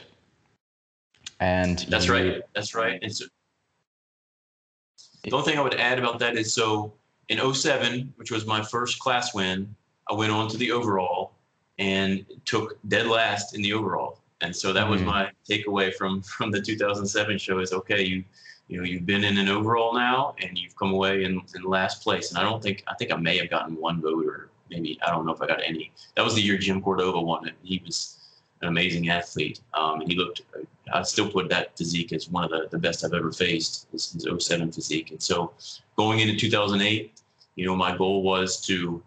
[SPEAKER 1] And
[SPEAKER 2] that's you... right. That's right. And so, the only thing I would add about that is so in 07, which was my first class win, I went on to the overall and took dead last in the overall. And so that was mm-hmm. my takeaway from *laughs* from the 2007 show is okay, you you know you've been in an overall now and you've come away in, in last place. And I don't think I think I may have gotten one vote or maybe I don't know if I got any. That was the year Jim Cordova won it. He was an amazing athlete. Um, and he looked. I still put that physique as one of the, the best I've ever faced. His, his 07 physique. And so going into 2008, you know, my goal was to,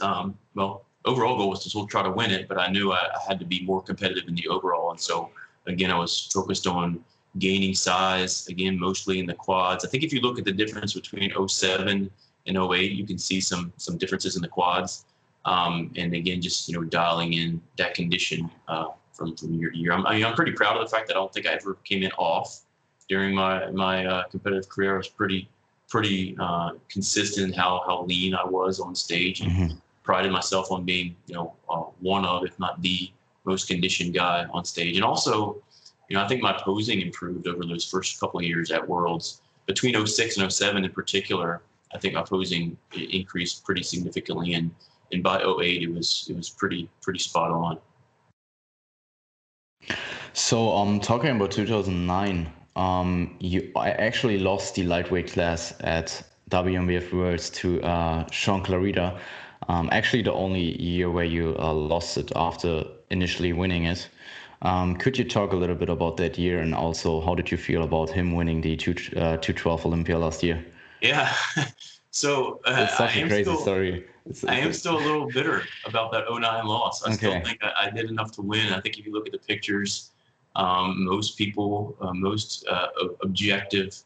[SPEAKER 2] um, well, overall goal was to still try to win it, but I knew I, I, had to be more competitive in the overall. And so, again, I was focused on gaining size, again, mostly in the quads. I think if you look at the difference between 07 and 08, you can see some some differences in the quads. Um, and again, just you know, dialing in that condition uh, from from year to year. I'm, I mean, I'm pretty proud of the fact that I don't think I ever came in off during my my uh, competitive career. I was pretty pretty uh, consistent in how how lean I was on stage. Mm-hmm prided myself on being, you know, uh, one of, if not the most conditioned guy on stage. And also, you know, I think my posing improved over those first couple of years at Worlds. Between 06 and 07 in particular, I think my posing increased pretty significantly. And, and by 08, it was, it was pretty, pretty spot on.
[SPEAKER 1] So, um, talking about 2009, um, you I actually lost the lightweight class at WNBF Worlds to uh, Shaun Clarida. Um, actually, the only year where you uh, lost it after initially winning it. Um, could you talk a little bit about that year and also how did you feel about him winning the two, uh, 212 Olympia last year?
[SPEAKER 2] Yeah. *laughs* So uh,
[SPEAKER 1] it's such a crazy
[SPEAKER 2] still,
[SPEAKER 1] story.
[SPEAKER 2] It's, it's I am still a little bitter about that 09 loss. I okay. still think I, I, did enough to win. I think if you look at the pictures, um, most people, uh, most uh, objective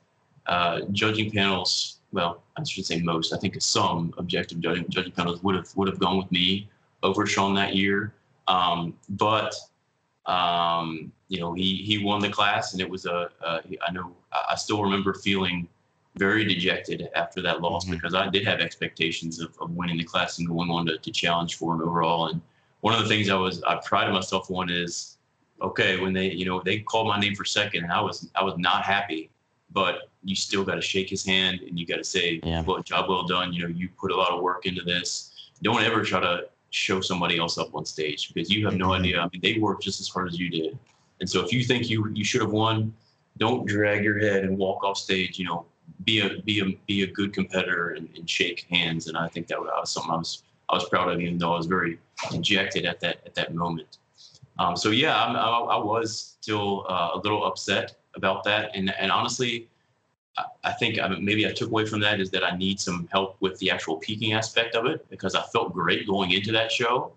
[SPEAKER 2] uh, judging panels well, I should say most. I think some objective judging, judging panels would have would have gone with me over Shaun that year. Um, but um, you know, he he won the class, and it was a. a I know I still remember feeling very dejected after that loss mm-hmm. because I did have expectations of, of winning the class and going on to, to challenge for an overall. And one of the things I was I prided myself on is okay when they you know they called my name for second and I was I was not happy but you still got to shake his hand and you got to say, yeah. well, job well done. You know, you put a lot of work into this. Don't ever try to show somebody else up on stage because you have no mm-hmm. idea. I mean, they worked just as hard as you did. And so if you think you you should have won, don't drag your head and walk off stage. You know, be a be a be a good competitor and, and shake hands. And I think that was something I was I was proud of, even though I was very dejected at that at that moment. Um, so yeah, I, I, I was still uh, a little upset about that. And and honestly, I think I mean, maybe I took away from that is that I need some help with the actual peaking aspect of it because I felt great going into that show.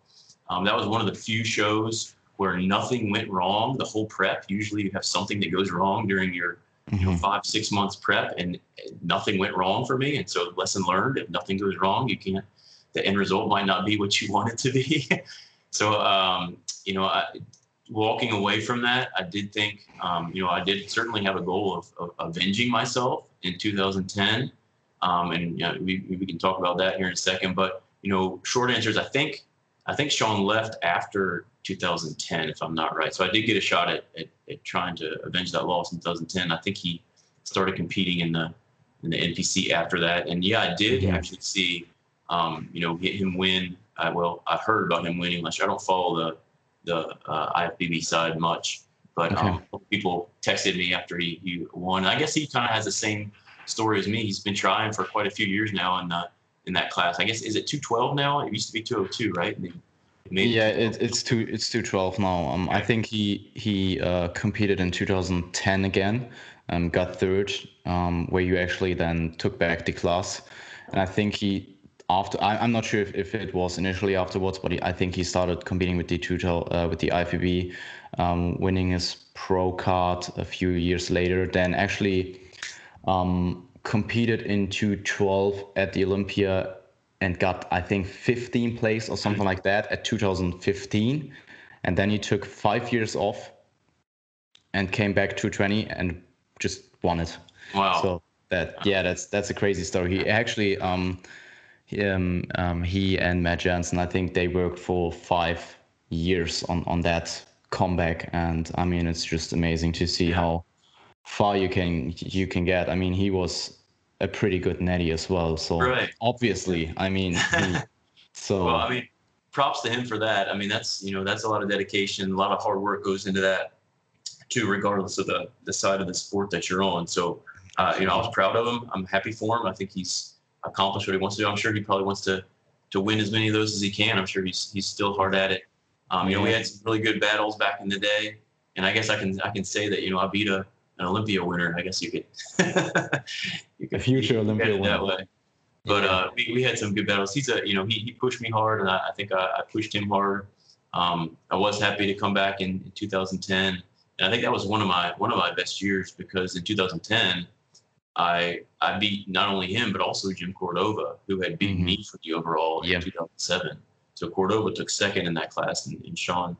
[SPEAKER 2] Um, that was one of the few shows where nothing went wrong the whole prep. Usually you have something that goes wrong during your mm-hmm. you know, mm-hmm. five, six months prep and nothing went wrong for me. And so lesson learned, if nothing goes wrong, you can't, the end result might not be what you want it to be. *laughs* so, um, you know, I, walking away from that, I did think, um, you know, I did certainly have a goal of, of avenging myself in 2010. Um, and you know, we, we can talk about that here in a second. But, you know, short answers, I think, I think Shaun left after 2010, if I'm not right. So I did get a shot at, at, at trying to avenge that loss in 2010. I think he started competing in the in the NPC after that. And yeah, I did mm-hmm. actually see, um, you know, get him win. I, well, I heard about him winning last year. I don't follow the the uh, IFBB side much. But okay. um, people texted me after he, he won. I guess he kind of has the same story as me. He's been trying for quite a few years now in the, in that class. I guess is it 212 now? It used to be 202, right?
[SPEAKER 1] yeah, it, it's two it's 212 now. Um, I think he he uh, competed in 2010 again, um, got third, um, where you actually then took back the class, and I think he after I, am not sure if, if it was initially afterwards, but he, I think he started competing with the tutor uh, with the IFBB, um, winning his pro card a few years later. Then actually um, competed in 212 at the Olympia and got I think 15 place or something like that at 2015, and then he took five years off and came back 220 and just won it.
[SPEAKER 2] Wow.
[SPEAKER 1] So that yeah, that's that's a crazy story. He actually um um, um, he and Matt Jansen, I think they worked for five years on, on that comeback. And I mean, it's just amazing to see how far you can you can get. I mean, he was a pretty good netty as well. So right. obviously, I mean, he, *laughs* so
[SPEAKER 2] well, I mean, props to him for that. I mean, that's you know that's a lot of dedication, a lot of hard work goes into that too, regardless of the the side of the sport that you're on. So uh, you know, I was proud of him. I'm happy for him. I think he's accomplish what he wants to do. I'm sure he probably wants to to win as many of those as he can. I'm sure he's he's still hard at it. Um, you know, we had some really good battles back in the day, and I guess I can I can say that you know I beat a an Olympia winner. I guess you could. *laughs*
[SPEAKER 1] you could a future Olympia winner.
[SPEAKER 2] That way. But uh, we, we had some good battles. He's a you know he, he pushed me hard, and I, I think I, I, pushed him hard. Um, I was happy to come back in, in 2010, and I think that was one of my one of my best years because in 2010 I I beat not only him but also Jim Cordova, who had beaten mm-hmm. me for the overall in 2007. So Cordova took second in that class, and, and Shaun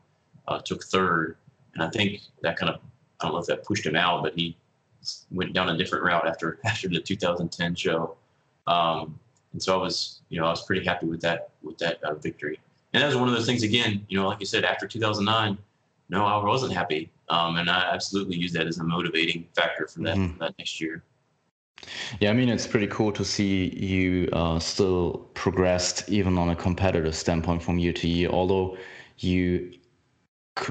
[SPEAKER 2] uh, took third. And I think that kind of I don't know if that pushed him out, but he went down a different route after *laughs* after the 2010 show. Um, and so I was you know I was pretty happy with that with that uh, victory. And that was one of those things again, you know, like you said, after 2009, no, I wasn't happy, um, and I absolutely used that as a motivating factor for that mm-hmm. for that next year.
[SPEAKER 1] Yeah, I mean, it's pretty cool to see you uh, still progressed even on a competitive standpoint from year to year, although you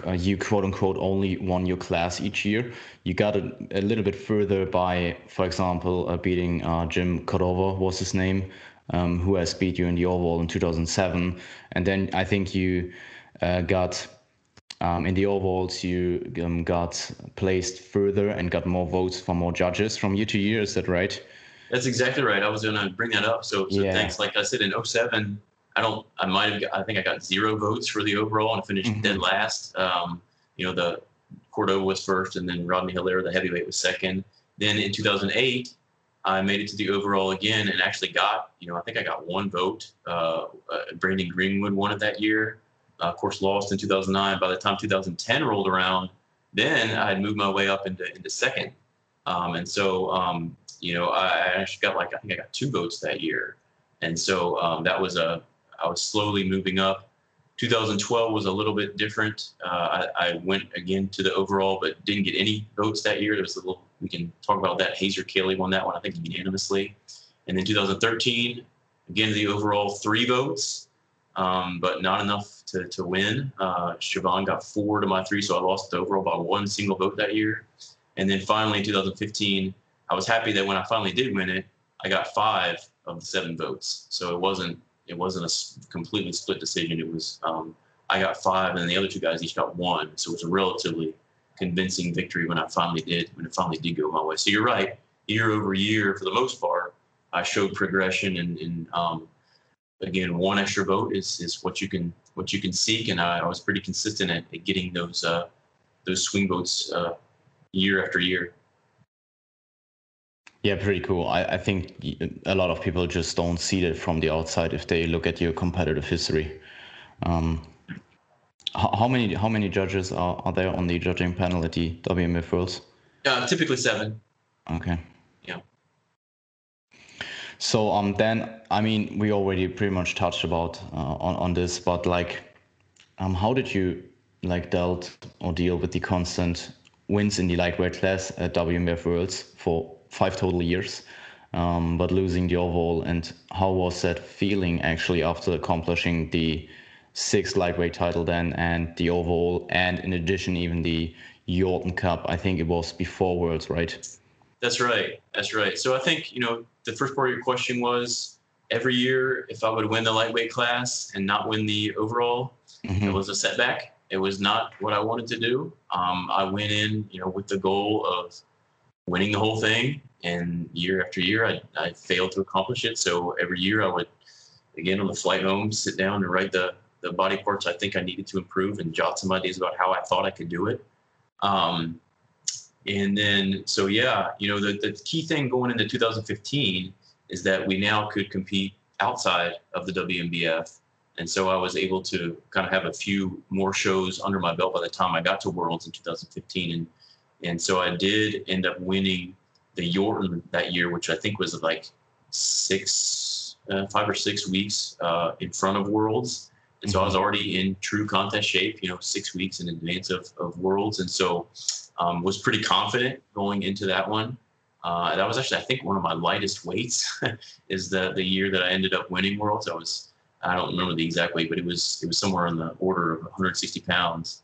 [SPEAKER 1] uh, you quote unquote only won your class each year. You got a, a little bit further by, for example, uh, beating uh, Jim Cordova was his name, um, who has beat you in the overall in 2007. And then I think you uh, got um, in the overalls, you um, got placed further and got more votes from more judges from year to year. Is that right?
[SPEAKER 2] That's exactly right. I was going to bring that up. So, so yeah. thanks. Like I said, in 07, I don't, I might have, I think I got zero votes for the overall and finished mm-hmm. dead last. Um, you know, the Cordova was first and then Rodney Hilaire, the heavyweight, was second. Then in 2008, I made it to the overall again and actually got, you know, I think I got one vote. Uh, uh, Brandon Greenwood won it that year uh, of course, lost in 2009. By the time 2010 rolled around, then I had moved my way up into into second, um, and so um, you know I, actually got like I think I got two votes that year, and so um, that was a I was slowly moving up. 2012 was a little bit different. Uh, I, I, went again to the overall, but didn't get any votes that year. There was a little. We can talk about that. Hazer Kelly won that one, I think unanimously, and then 2013 again the overall three votes um, but not enough to, to win. Uh, Siobhan got four to my three, so I lost the overall by one single vote that year. And then finally in 2015, I was happy that when I finally did win it, I got five of the seven votes. So it wasn't it wasn't a completely split decision. It was um, I got five, and the other two guys each got one. So it was a relatively convincing victory when I finally did when it finally did go my way. So you're right. Year over year, for the most part, I showed progression and, and um, again, one extra vote is is what you can what you can seek, and I, I was pretty consistent at, at getting those uh, those swing votes uh, year after year.
[SPEAKER 1] Yeah, pretty cool. I, I think a lot of people just don't see it from the outside if they look at your competitive history. Um, how, how, many how many judges are, are there on the judging panel at the WNBF Worlds?
[SPEAKER 2] Uh, typically seven.
[SPEAKER 1] Okay. So um, then I mean we already pretty much touched about uh, on on this, but like, um, how did you like dealt or deal with the constant wins in the lightweight class at WNBF Worlds for five total years, um, but losing the overall? And how was that feeling actually after accomplishing the sixth lightweight title then and the overall, and in addition even the Yorton Cup. I think it was before Worlds, right?
[SPEAKER 2] That's right. That's right. So I think you know the first part of your question was every year if I would win the lightweight class and not win the overall, mm-hmm. it was a setback. It was not what I wanted to do. Um, I went in, you know, with the goal of winning the whole thing, and year after year, I, I failed to accomplish it. So every year, I would, again, on the flight home, sit down and write the the body parts I think I needed to improve and jot some ideas about how I thought I could do it. Um, and then, so yeah, you know, the, the key thing going into 2015 is that we now could compete outside of the WNBF. And so I was able to kind of have a few more shows under my belt by the time I got to Worlds in 2015. And, and so I did end up winning the Yorton that year, which I think was like six, uh, five or six weeks uh, in front of Worlds. And so I was mm-hmm. already in true contest shape, you know, six weeks in advance of, of Worlds. And so um, was pretty confident going into that one. Uh, that was actually, I think, one of my lightest weights. *laughs* is the the year that I ended up winning Worlds. I was, I don't remember the exact weight, but it was it was somewhere in the order of 160 pounds.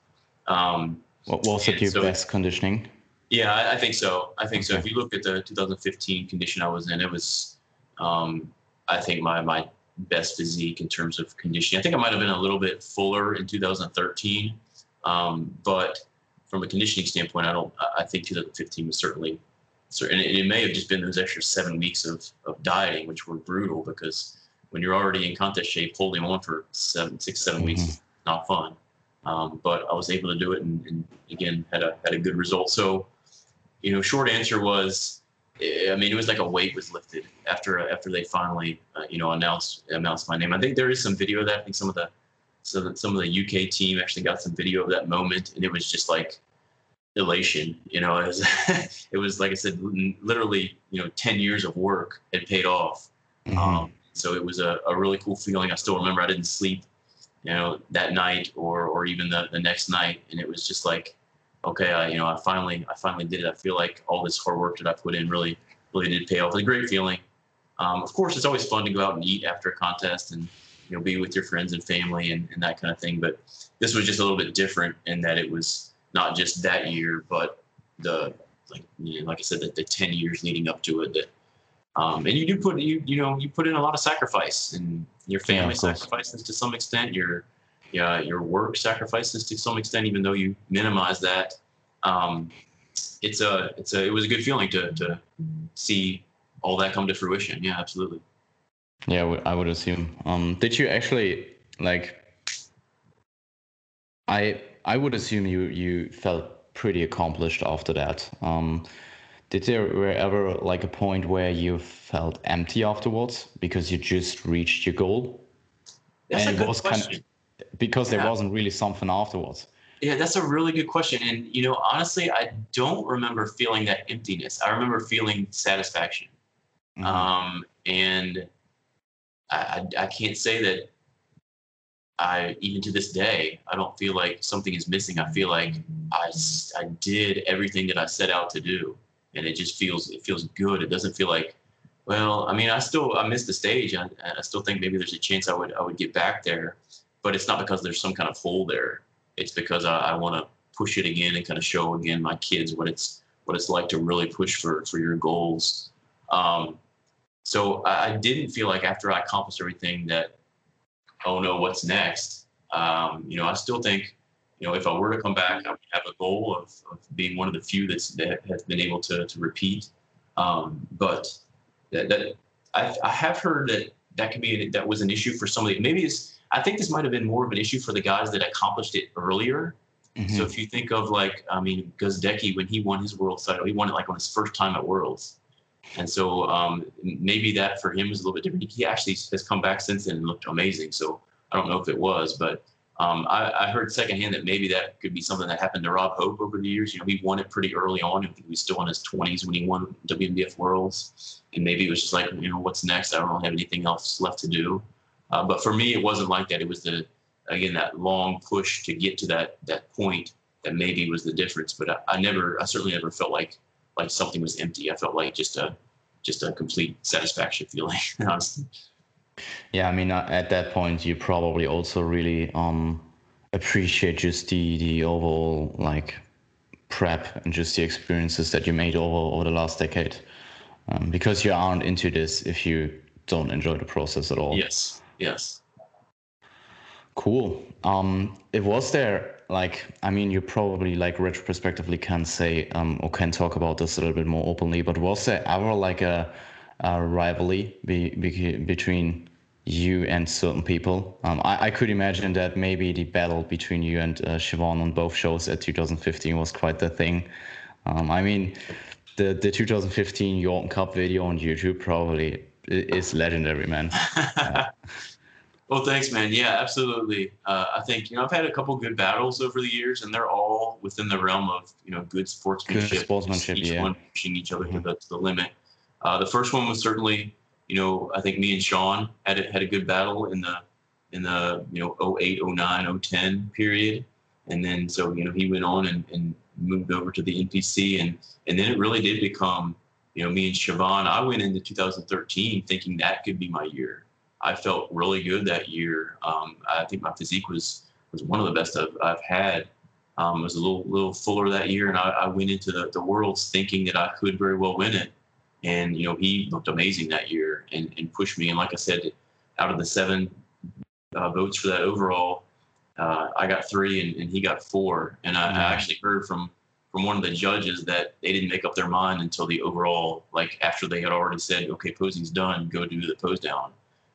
[SPEAKER 2] Um,
[SPEAKER 1] what was it your so, best conditioning?
[SPEAKER 2] Yeah, I, I, think so. I think okay. so. If you look at the 2015 condition I was in, it was, um, I think my my best physique in terms of conditioning. I think I might have been a little bit fuller in 2013, um, but from a conditioning standpoint, I don't. I think 2015 was certainly, certain and it, it may have just been those extra seven weeks of of dieting, which were brutal because when you're already in contest shape, holding on for seven, six, seven mm-hmm. weeks is not fun. Um, but I was able to do it, and, and, again had a had a good result. So, you know, short answer was, I mean, it was like a weight was lifted after after they finally, uh, you know, announced announced my name. I think there is some video of that. I think some of the so that some of the UK team actually got some video of that moment, and it was just like elation. You know, *laughs* it was, it was like I said, literally, you know, ten years of work had paid off. Mm-hmm. Um, so it was a, a really cool feeling. I still remember I didn't sleep, you know, that night or or even the, the next night, and it was just like, okay, I you know, I finally I finally did it. I feel like all this hard work that I put in really really did pay off. It's a great feeling. Um, of course, it's always fun to go out and eat after a contest and you know be with your friends and family and, and that kind of thing. But this was just a little bit different in that it was not just that year but the like you know, like i said the, the 10 years leading up to it that um, and you do put you you know you put in a lot of sacrifice and your family yeah, sacrifices to some extent your yeah your work sacrifices to some extent even though you minimize that um, it's a it's a it was a good feeling to to see all that come to fruition. Yeah absolutely
[SPEAKER 1] yeah, I would assume. Um, did you actually like? I I would assume you you felt pretty accomplished after that. Um, did there ever like a point where you felt empty afterwards because you just reached your goal?
[SPEAKER 2] That's and a good question. Kind
[SPEAKER 1] of, because yeah. there wasn't really something afterwards.
[SPEAKER 2] Yeah, that's a really good question. And you know, honestly, I don't remember feeling that emptiness. I remember feeling satisfaction. Mm-hmm. Um, and I, I, can't say that I, even to this day, I don't feel like something is missing. I feel like I, I did everything that I set out to do. And it just feels, it feels good. It doesn't feel like, well, I mean, I still, I missed the stage. I, I still think maybe there's a chance I would, I would get back there, but it's not because there's some kind of hole there. It's because I, I want to push it again and kind of show again my kids what it's, what it's like to really push for, for your goals. Um, so I didn't feel like after I accomplished everything that, oh no, what's next? Um, you know, I still think, you know, if I were to come back, I would have a goal of, of being one of the few that's, that has been able to, to repeat. Um, but that, that I, I have heard that that could be that was an issue for somebody. Maybe it's I think this might have been more of an issue for the guys that accomplished it earlier. Mm-hmm. So if you think of like, I mean, Gwiazdecki when he won his world title, he won it like on his first time at Worlds. And so um, maybe that for him was a little bit different. He actually has come back since then and looked amazing. So I don't know if it was, but um, I, I, heard secondhand that maybe that could be something that happened to Rob Hope over the years. You know, he won it pretty early on. He was still in his 20s when he won WNBF Worlds. And maybe it was just like, you know, what's next? I don't have anything else left to do. Uh, but for me, it wasn't like that. It was the, again, that long push to get to that, that point that maybe was the difference. But I, I never, I certainly never felt like like something was empty. I felt like just a just a complete satisfaction feeling. *laughs* honestly.
[SPEAKER 1] Yeah, I mean, uh, at that point, you probably also really um appreciate just the the overall like prep and just the experiences that you made over over the last decade, um, because you aren't into this if you don't enjoy the process at all.
[SPEAKER 2] Yes. Yes.
[SPEAKER 1] Cool. Um, it was there like I mean you probably like retrospectively can say um, or can talk about this a little bit more openly, but was there ever like a, a rivalry be, be, between you and certain people? Um, I, I could imagine that maybe the battle between you and uh, Siobhan on both shows at 2015 was quite the thing. Um, I mean, the the 2015 Yorton Cup video on YouTube probably is legendary, man. *laughs*
[SPEAKER 2] Well, thanks, man. Yeah, absolutely. Uh, I think you know I've had a couple good battles over the years, and they're all within the realm of you know good sportsmanship.
[SPEAKER 1] Good sportsmanship,
[SPEAKER 2] each
[SPEAKER 1] yeah.
[SPEAKER 2] one pushing each other
[SPEAKER 1] Mhm.
[SPEAKER 2] to, the, to the limit. Uh, the first one was certainly, you know, I think me and Shaun had a, had a good battle in the in the you know 08, 09, 010 period, and then so you know he went on and, and moved over to the NPC, and and then it really did become you know me and Siobhan. I went into 2013 thinking that could be my year. I felt really good that year. Um, I think my physique was was one of the best I've, I've had. Um, I was a little little fuller that year, and I, I went into the, the worlds thinking that I could very well win it. And you know, he looked amazing that year and, and pushed me. And like I said, out of the seven uh, votes for that overall, uh, I got three, and, and he got four. And I, I
[SPEAKER 1] Mhm.
[SPEAKER 2] actually heard from from one of the judges that they didn't make up their mind until the overall, like after they had already said, okay, posing's done, go do the pose down.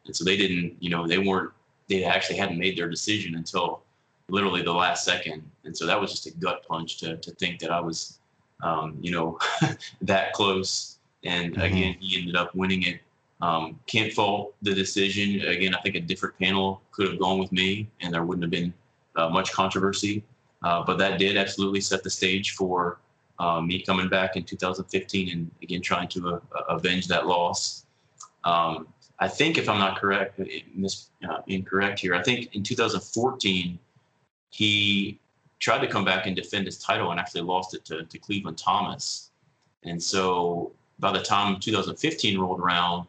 [SPEAKER 2] And so they didn't, you know, they weren't, they actually hadn't made their decision until literally the last second. And so that was just a gut punch to, to think that I was, um, you know, *laughs* that close. And
[SPEAKER 1] Mhm.
[SPEAKER 2] again, he ended up winning it. Um, can't fault the decision. Again, I think a different panel could have gone with me and there wouldn't have been uh, much controversy. Uh, but that did absolutely set the stage for uh, me coming back in 2015 and again trying to uh, avenge that loss. Um, I think, if I'm not correct, mis, uh, incorrect here, I think in 2014 he tried to come back and defend his title and actually lost it to, to Cleveland Thomas. And so by the time 2015 rolled around,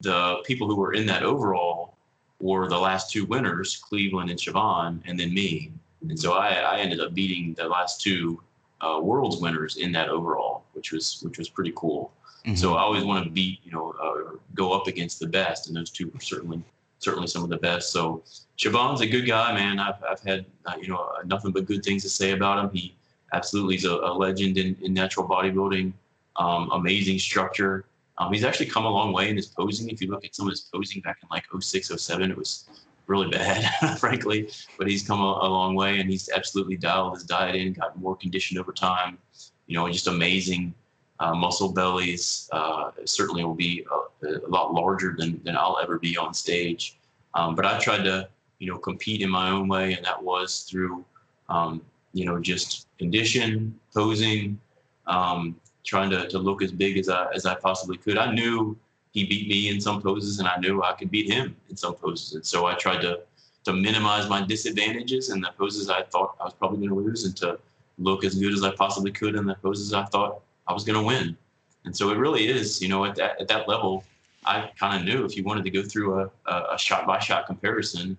[SPEAKER 2] the people who were in that overall were the last two winners, Cleveland and Siobhan, and then me. And so I, I ended up beating the last two uh, world's winners in that overall, which was which was pretty cool. So I always want to beat, you know, uh, go up against the best, and those two were certainly certainly some of the best. So Siobhan's a good guy, man. I've I've had uh, you know nothing but good things to say about him. He absolutely is a, a legend in, in natural bodybuilding. Um, amazing structure. Um, he's actually come a long way in his posing. If you look at some of his posing back in like 06, 07, it was really bad, *laughs* frankly. But he's come a, a long way, and he's absolutely dialed his diet in, gotten more conditioned over time. You know, just amazing uh, muscle bellies. Uh, certainly will be a, a, lot larger than, than I'll ever be on stage. Um, but I tried to, you know, compete in my own way, and that was through, um, you know, just condition, posing, um, trying to, to look as big as I as I possibly could. I knew he beat me in some poses, and I knew I could beat him in some poses, and so I tried to to minimize my disadvantages in the poses I thought I was probably going to lose, and to look as good as I possibly could in the poses I thought I was going to win. And so it really is, you know, at that, at that level, I kind of knew if you wanted to go through a, a shot by shot comparison,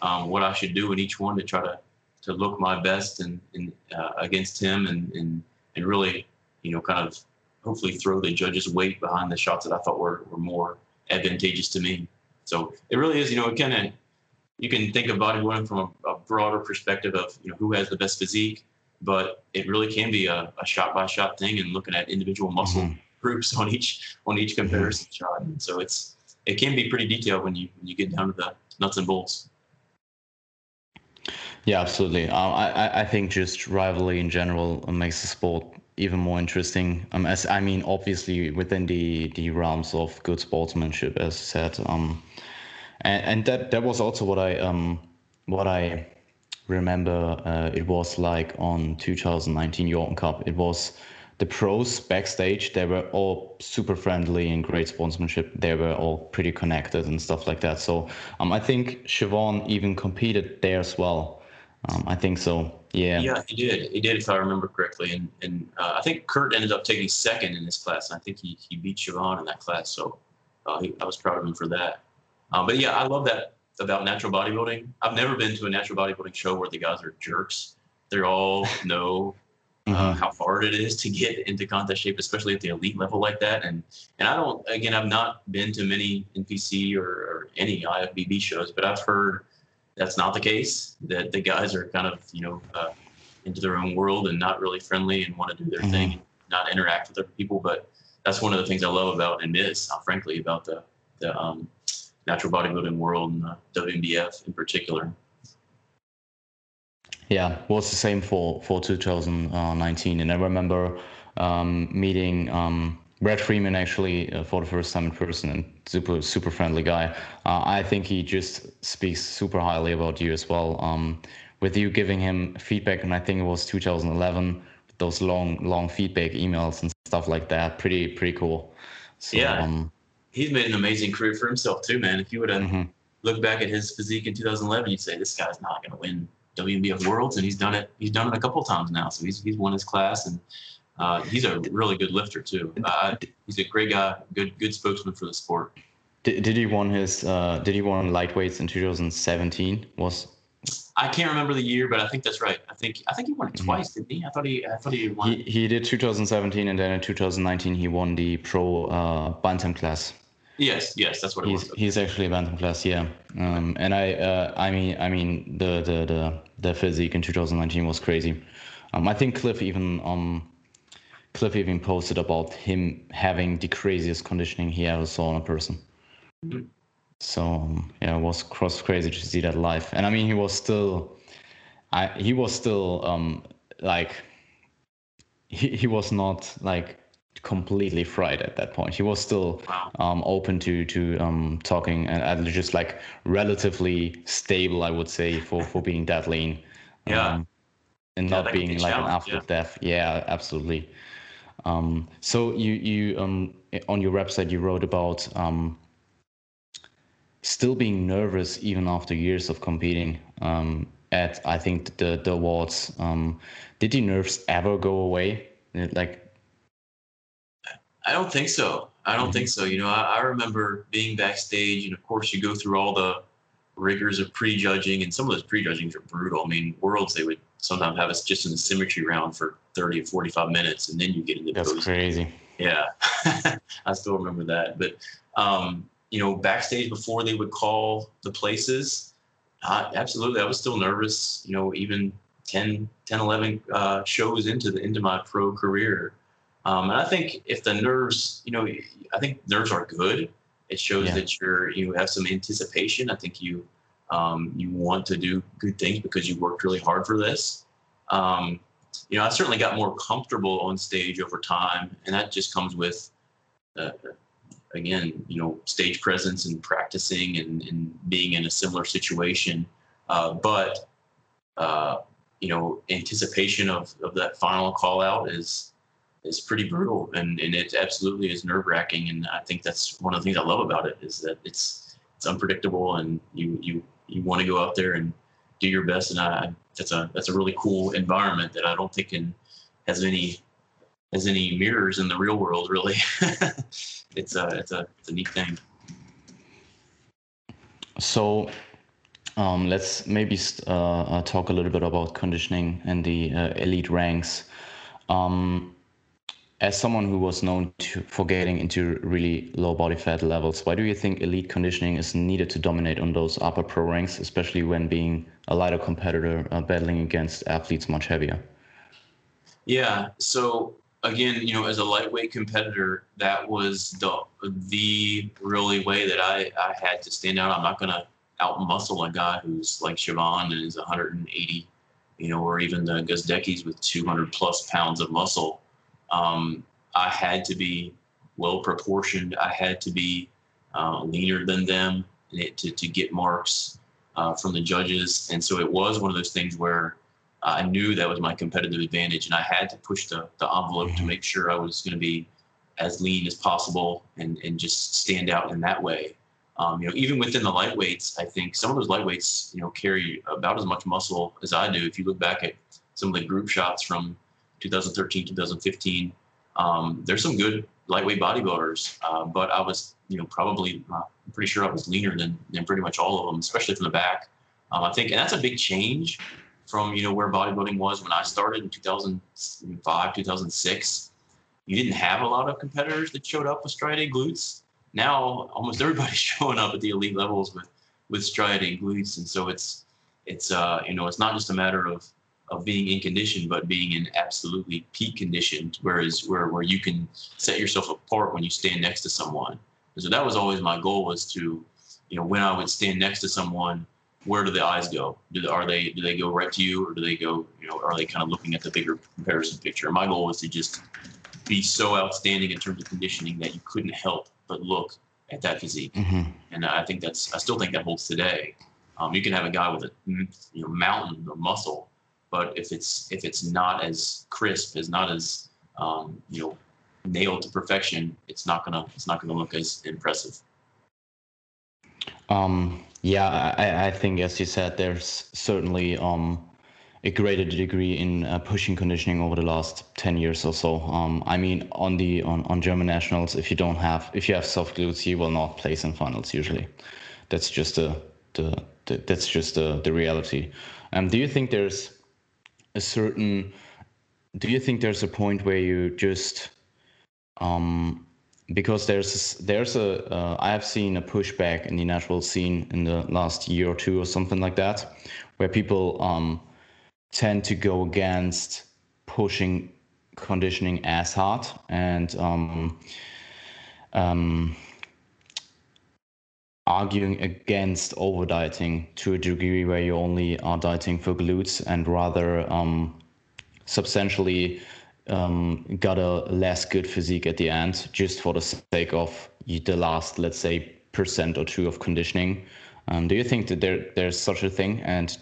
[SPEAKER 2] um, what I should do in each one to try to, to look my best and, and uh, against him and, and, and really, you know, kind of hopefully throw the judge's weight behind the shots that I thought were, were more advantageous to me. So it really is, you know, it kind of, you can think of bodybuilding from a, a broader perspective of, you know, who has the best physique, but it really can be a, a shot by shot thing and looking at individual muscle
[SPEAKER 1] Mhm.
[SPEAKER 2] groups on each on each comparison shot. And so it's it can be pretty detailed when you when you get down to the nuts and bolts.
[SPEAKER 1] Yeah, absolutely. I I- I think just rivalry in general makes the sport even more interesting. Um, as I mean, obviously within the the realms of good sportsmanship, as said. Um, and, and that that was also what I um what I remember. Uh, it was like on 2019 Yorton Cup. It was the pros backstage. They were all super friendly and great sportsmanship. They were all pretty connected and stuff like that. So um, I think Siobhan even competed there as well. Um, I think so. Yeah.
[SPEAKER 2] Yeah, he did. He did, if I remember correctly. And and uh, I think Kurt ended up taking second in his class. And I think he he beat Siobhan in that class. So uh, he, I was proud of him for that. Um, but yeah, I love that about natural bodybuilding. I've never been to a natural bodybuilding show where the guys are jerks. They're all know *laughs* uh, mm-hmm. how hard it is to get into contest shape, especially at the elite level like that. And and I don't again, I've not been to many NPC or, or any IFBB shows, but I've heard that's not the case. That the guys are kind of you know uh, into their own world and not really friendly and want to do their mm-hmm. thing, not interact with other people. But that's one of the things I love about and miss, uh, frankly, about the the um, natural bodybuilding world and the WNBF in particular.
[SPEAKER 1] Yeah, well, it's the same for for 2019, and I remember um, meeting um, Brad Freeman actually uh, for the first time in person, and super super friendly guy. Uh, I think he just speaks super highly about you as well. Um, with you giving him feedback, and I think it was 2011, those long long feedback emails and stuff like that. Pretty pretty cool.
[SPEAKER 2] So, yeah, um, he's made an amazing career for himself too, man. If you would have mm-hmm. looked back at his physique in 2011, you'd say this guy's not going to win WNBF Worlds, and he's done it. He's done it a couple of times now. So he's he's won his class, and uh, he's a really good lifter too. Uh, he's a great guy, good good spokesman for the sport.
[SPEAKER 1] Did, did he won his? Uh, did he won lightweights in 2017? Was
[SPEAKER 2] I can't remember the year, but I think that's right. I think I think he won it mm-hmm. twice, mm-hmm. didn't he? I thought he I thought he won.
[SPEAKER 1] He, he did 2017, and then in 2019 he won the pro uh, bantam class.
[SPEAKER 2] Yes, yes, that's what
[SPEAKER 1] he's,
[SPEAKER 2] was.
[SPEAKER 1] He's actually a bantam class, yeah. Um, and I, uh, I mean, I mean, the, the the the physique in 2019 was crazy. Um, I think Cliff even um, Cliff even posted about him having the craziest conditioning he ever saw in a person. Mm-hmm. So um, yeah, it was cross crazy to see that live. And I mean, he was still, I he was still um like he he was not like completely fried at that point. He was still um, open to to um, talking and, and, just like relatively stable, I would say, for for being that lean.
[SPEAKER 2] Yeah. Um,
[SPEAKER 1] and yeah, not being like an after yeah. death. Yeah, absolutely. Um, so you you um, on your website you wrote about um, still being nervous even after years of competing at I think the the awards. did the nerves ever go away? Like
[SPEAKER 2] I don't think so. I don't mm-hmm. think so. You know, I, I, remember being backstage, and of course, you go through all the rigors of prejudging, and some of those prejudgings are brutal. I mean, worlds they would sometimes have us just in the symmetry round for 30 or 45 minutes, and then you get into
[SPEAKER 1] that's crazy.
[SPEAKER 2] Yeah, *laughs* I still remember that. But um, you know, backstage before they would call the places, uh, absolutely, I was still nervous. You know, even 10, 10 11 uh, shows into the into my pro career um, and I think if the nerves, you know, I think nerves are good. It shows yeah. that you're you have some anticipation. I think you um, you want to do good things because you worked really hard for this. Um, you know, I certainly got more comfortable on stage over time, and that just comes with, uh, again, you know, stage presence and practicing and, and being in a similar situation. Uh, but uh, you know, anticipation of of that final call out is is pretty brutal and, and it absolutely is nerve wracking. And I think that's one of the things I love about it is that it's, it's unpredictable and you, you, you want to go out there and do your best. And I, that's a, that's a really cool environment that I don't think can, has any, has any mirrors in the real world, really. *laughs* it's a, it's a, it's a neat thing.
[SPEAKER 1] So um, let's maybe uh, uh, talk a little bit about conditioning and the uh, elite ranks. Um, as someone who was known to, for getting into really low body fat levels, why do you think elite conditioning is needed to dominate on those upper pro ranks, especially when being a lighter competitor uh, battling against athletes much heavier?
[SPEAKER 2] Yeah. So again, you know, as a lightweight competitor, that was the the really way that I, I had to stand out. I'm not going to out muscle a guy who's like Siobhan and is 180, you know, or even the Gazdeckis with 200 plus pounds of muscle um, I had to be well proportioned. I had to be uh, leaner than them to, to get marks uh, from the judges. And so it was one of those things where I knew that was my competitive advantage, and I had to push the, the envelope mm-hmm. to make sure I was going to be as lean as possible and, and just stand out in that way. Um, you know, even within the lightweights, I think some of those lightweights, you know, carry about as much muscle as I do. If you look back at some of the group shots from 2013, 2015. Um, there's some good lightweight bodybuilders, uh, but I was, you know, probably uh, pretty sure I was leaner than, than pretty much all of them, especially from the back. Um, I think, and that's a big change from you know where bodybuilding was when I started in 2005, 2006. You didn't have a lot of competitors that showed up with striated glutes. Now almost everybody's *laughs* showing up at the elite levels with with striated glutes, and so it's it's uh you know it's not just a matter of of being in condition, but being in absolutely peak condition, whereas where where you can set yourself apart when you stand next to someone. And so that was always my goal was to, you know, when I would stand next to someone, where do the eyes go? Do are they do they go right to you, or do they go, you know, are they kind of looking at the bigger comparison picture? My goal was to just be so outstanding in terms of conditioning that you couldn't help but look at that physique. Mm-hmm. And I think that's I still think that holds today. Um, you can have a guy with a you know mountain of muscle but if it's if it's not as crisp, as not as um, you know nailed to perfection, it's not gonna it's not gonna look as impressive.
[SPEAKER 1] Um, yeah, I, I think as you said, there's certainly um, a greater degree in uh, pushing conditioning over the last 10 years or so. Um, I mean, on the on, on German nationals, if you don't have if you have soft glutes, you will not place in finals usually. That's just a the, the that's just the, the reality. Um, do you think there's a certain do you think there's a point where you just um because there's there's a uh, I have seen a pushback in the natural scene in the last year or two or something like that, where people um, tend to go against pushing conditioning as hard and um, um, arguing against over dieting to a degree where you only are dieting for glutes and rather um, substantially um, got a less good physique at the end just for the sake of the last, let's say, percent or two of conditioning. Um, do you think that there there's such a thing, and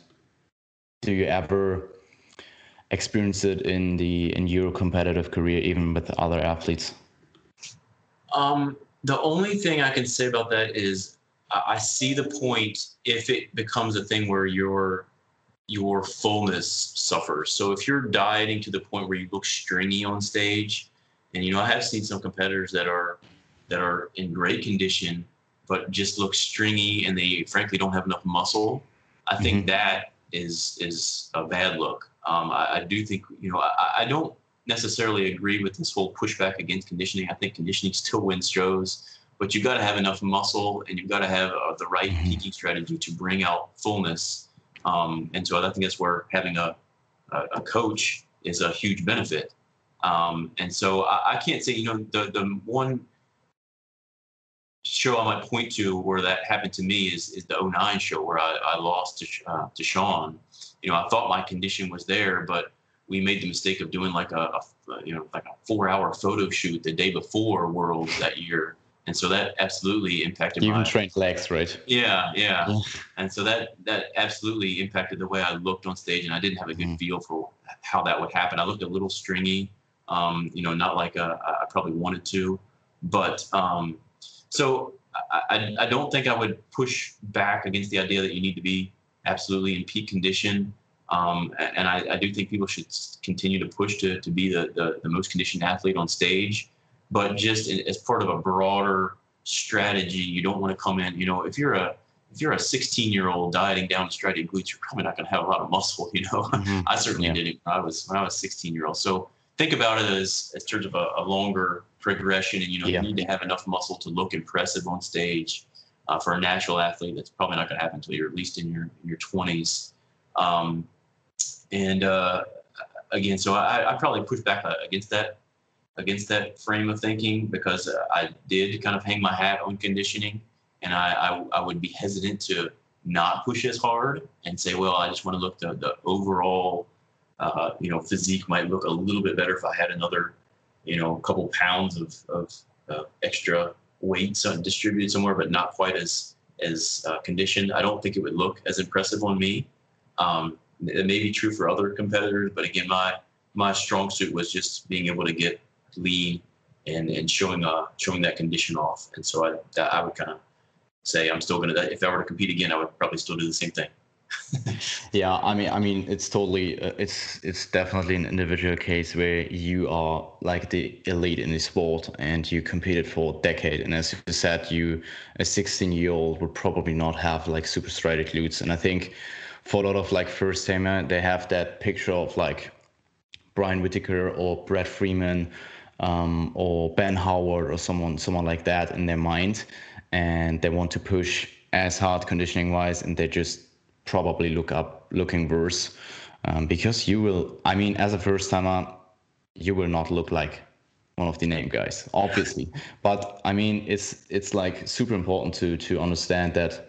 [SPEAKER 1] do you ever experience it in the in your competitive career, even with other athletes?
[SPEAKER 2] Um, the only thing I can say about that is I see the point if it becomes a thing where your your fullness suffers. So if you're dieting to the point where you look stringy on stage, and you know I have seen some competitors that are that are in great condition but just look stringy and they frankly don't have enough muscle. I think mm-hmm. that is is a bad look. Um, I, I, do think you know I, I don't necessarily agree with this whole pushback against conditioning. I think conditioning still wins shows but you've got to have enough muscle and you've got to have uh, the right mm-hmm. peaking strategy to bring out fullness. Um, and so I think that's where having a, a, a coach is a huge benefit. Um, and so I, I, can't say, you know, the, the one show I might point to where that happened to me is, is the 09 show where I, I lost to, uh, to Shaun. You know, I thought my condition was there, but we made the mistake of doing like a, a you know, like a four hour photo shoot the day before Worlds that year and so that absolutely impacted You
[SPEAKER 1] even my, trained legs right?
[SPEAKER 2] Yeah, yeah, yeah. And so that that absolutely impacted the way i looked on stage and i didn't have a good mm. feel for how that would happen. I looked a little stringy um, you know not like a, i probably wanted to but um, so I, I, I don't think i would push back against the idea that you need to be absolutely in peak condition um, and I, I, do think people should continue to push to, to be the, the, the most conditioned athlete on stage but just as part of a broader strategy, you don't want to come in. You know, if you're a if you're a 16 year old dieting down to striated glutes, you're probably not going to have a lot of muscle. *laughs* You know, mm-hmm. I certainly yeah. didn't when I was when I was 16 year old. So think about it as in terms of a, a longer progression, and you know, yeah. you need to have enough muscle to look impressive on stage. Uh, for a natural athlete, that's probably not going to happen until you're at least in your in your 20s. Um, and uh, again, so I, I probably push back uh, against that against that frame of thinking because uh, I did kind of hang my hat on conditioning, and I, I, I would be hesitant to not push as hard and say, well, I just want to look the the overall, uh, you know, physique might look a little bit better if I had another, you know, couple pounds of of uh, extra weight distributed somewhere, but not quite as as uh, conditioned. I don't think it would look as impressive on me. Um, it may be true for other competitors, but again, my my strong suit was just being able to get lean and and showing uh showing that condition off. And so I that I would kind of say I'm still gonna if I were to compete again, I would probably still do the same thing. *laughs*
[SPEAKER 1] yeah, I mean, I mean, it's totally, uh, it's it's definitely an individual case where you are like the elite in the sport and you competed for a decade. And as you said, you a 16 year old would probably not have like super striated glutes. And I think for a lot of like first timer, they have that picture of like Brian Whitacre or Brad Freeman um, or Ben Howard or someone someone like that in their mind, and they want to push as hard conditioning wise, and they just probably look up looking worse um, because you will. I mean, as a first timer, you will not look like one of the name guys, obviously. *laughs* but I mean, it's it's like super important to to understand that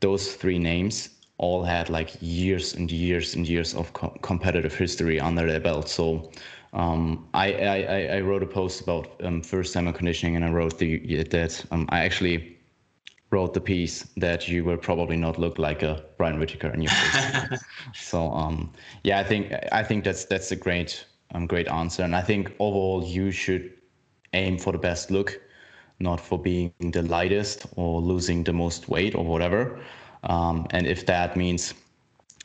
[SPEAKER 1] those three names all had like years and years and years of co- competitive history under their belt. So um, I, I, I wrote a post about um, first time conditioning, and I wrote the that um, I actually wrote the piece that you will probably not look like a Brian Whitacre in your face. *laughs* so um, yeah, I think I think that's that's a great um, great answer, and I think overall you should aim for the best look, not for being the lightest or losing the most weight or whatever. Um, and if that means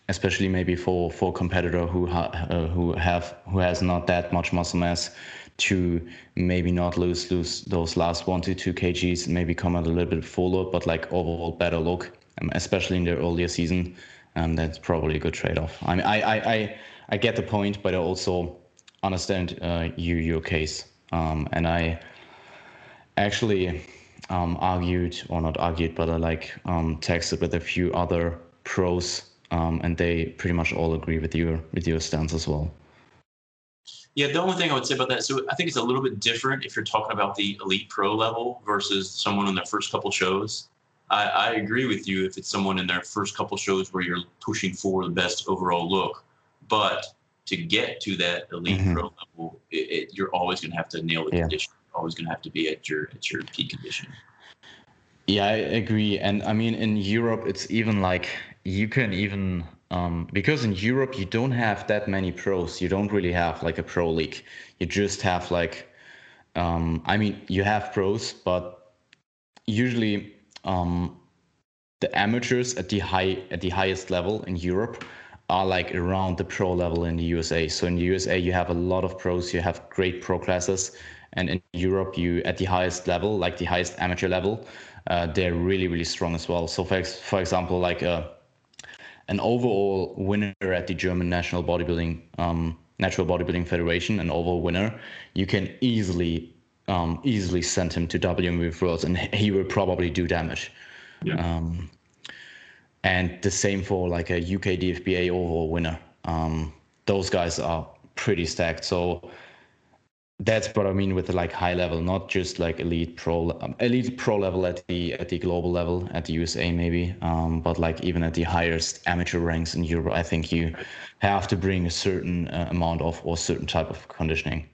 [SPEAKER 1] especially maybe for for a competitor who ha, uh, who have who has not that much muscle mass to maybe not lose lose those last one to two kgs maybe come out a little bit fuller but like overall better look um, especially in the earlier season. Um, that's probably a good trade-off. I mean I, I I I get the point but I also understand uh, you your case. Um, and I actually um, argued or not argued but I like um, texted with a few other pros um, and they pretty much all agree with your with your stance as well.
[SPEAKER 2] Yeah, the only thing I would say about that, so I think it's a little bit different if you're talking about the elite pro level versus someone in their first couple shows. I, I agree with you if it's someone in their first couple shows where you're pushing for the best overall look, but to get to that elite mm-hmm. pro level, it, it, you're always going to have to nail the yeah. condition. You're always going to have to be at your at your peak condition.
[SPEAKER 1] Yeah, I agree. And I mean, in Europe, it's even like you can even um, because in Europe you don't have that many pros. You don't really have like a pro league. You just have like, um, I mean, you have pros, but usually um, the amateurs at the high at the highest level in Europe are like around the pro level in the USA. So in the USA you have a lot of pros. You have great pro classes, and in Europe you at the highest level, like the highest amateur level, uh, they're really really strong as well. So for for example, like a uh, an overall winner at the German National Bodybuilding um, Natural Bodybuilding Federation, an overall winner, you can easily um, easily send him to WNBF Worlds, and he will probably do damage. Yeah. Um, and the same for like a UK DFBA overall winner. Um, those guys are pretty stacked. So that's what I mean with like high level, not just like elite pro, um, elite pro level at the at the global level at the USA maybe, um, but like even at the highest amateur ranks in Europe, I think you have to bring a certain uh, amount of or certain type of conditioning.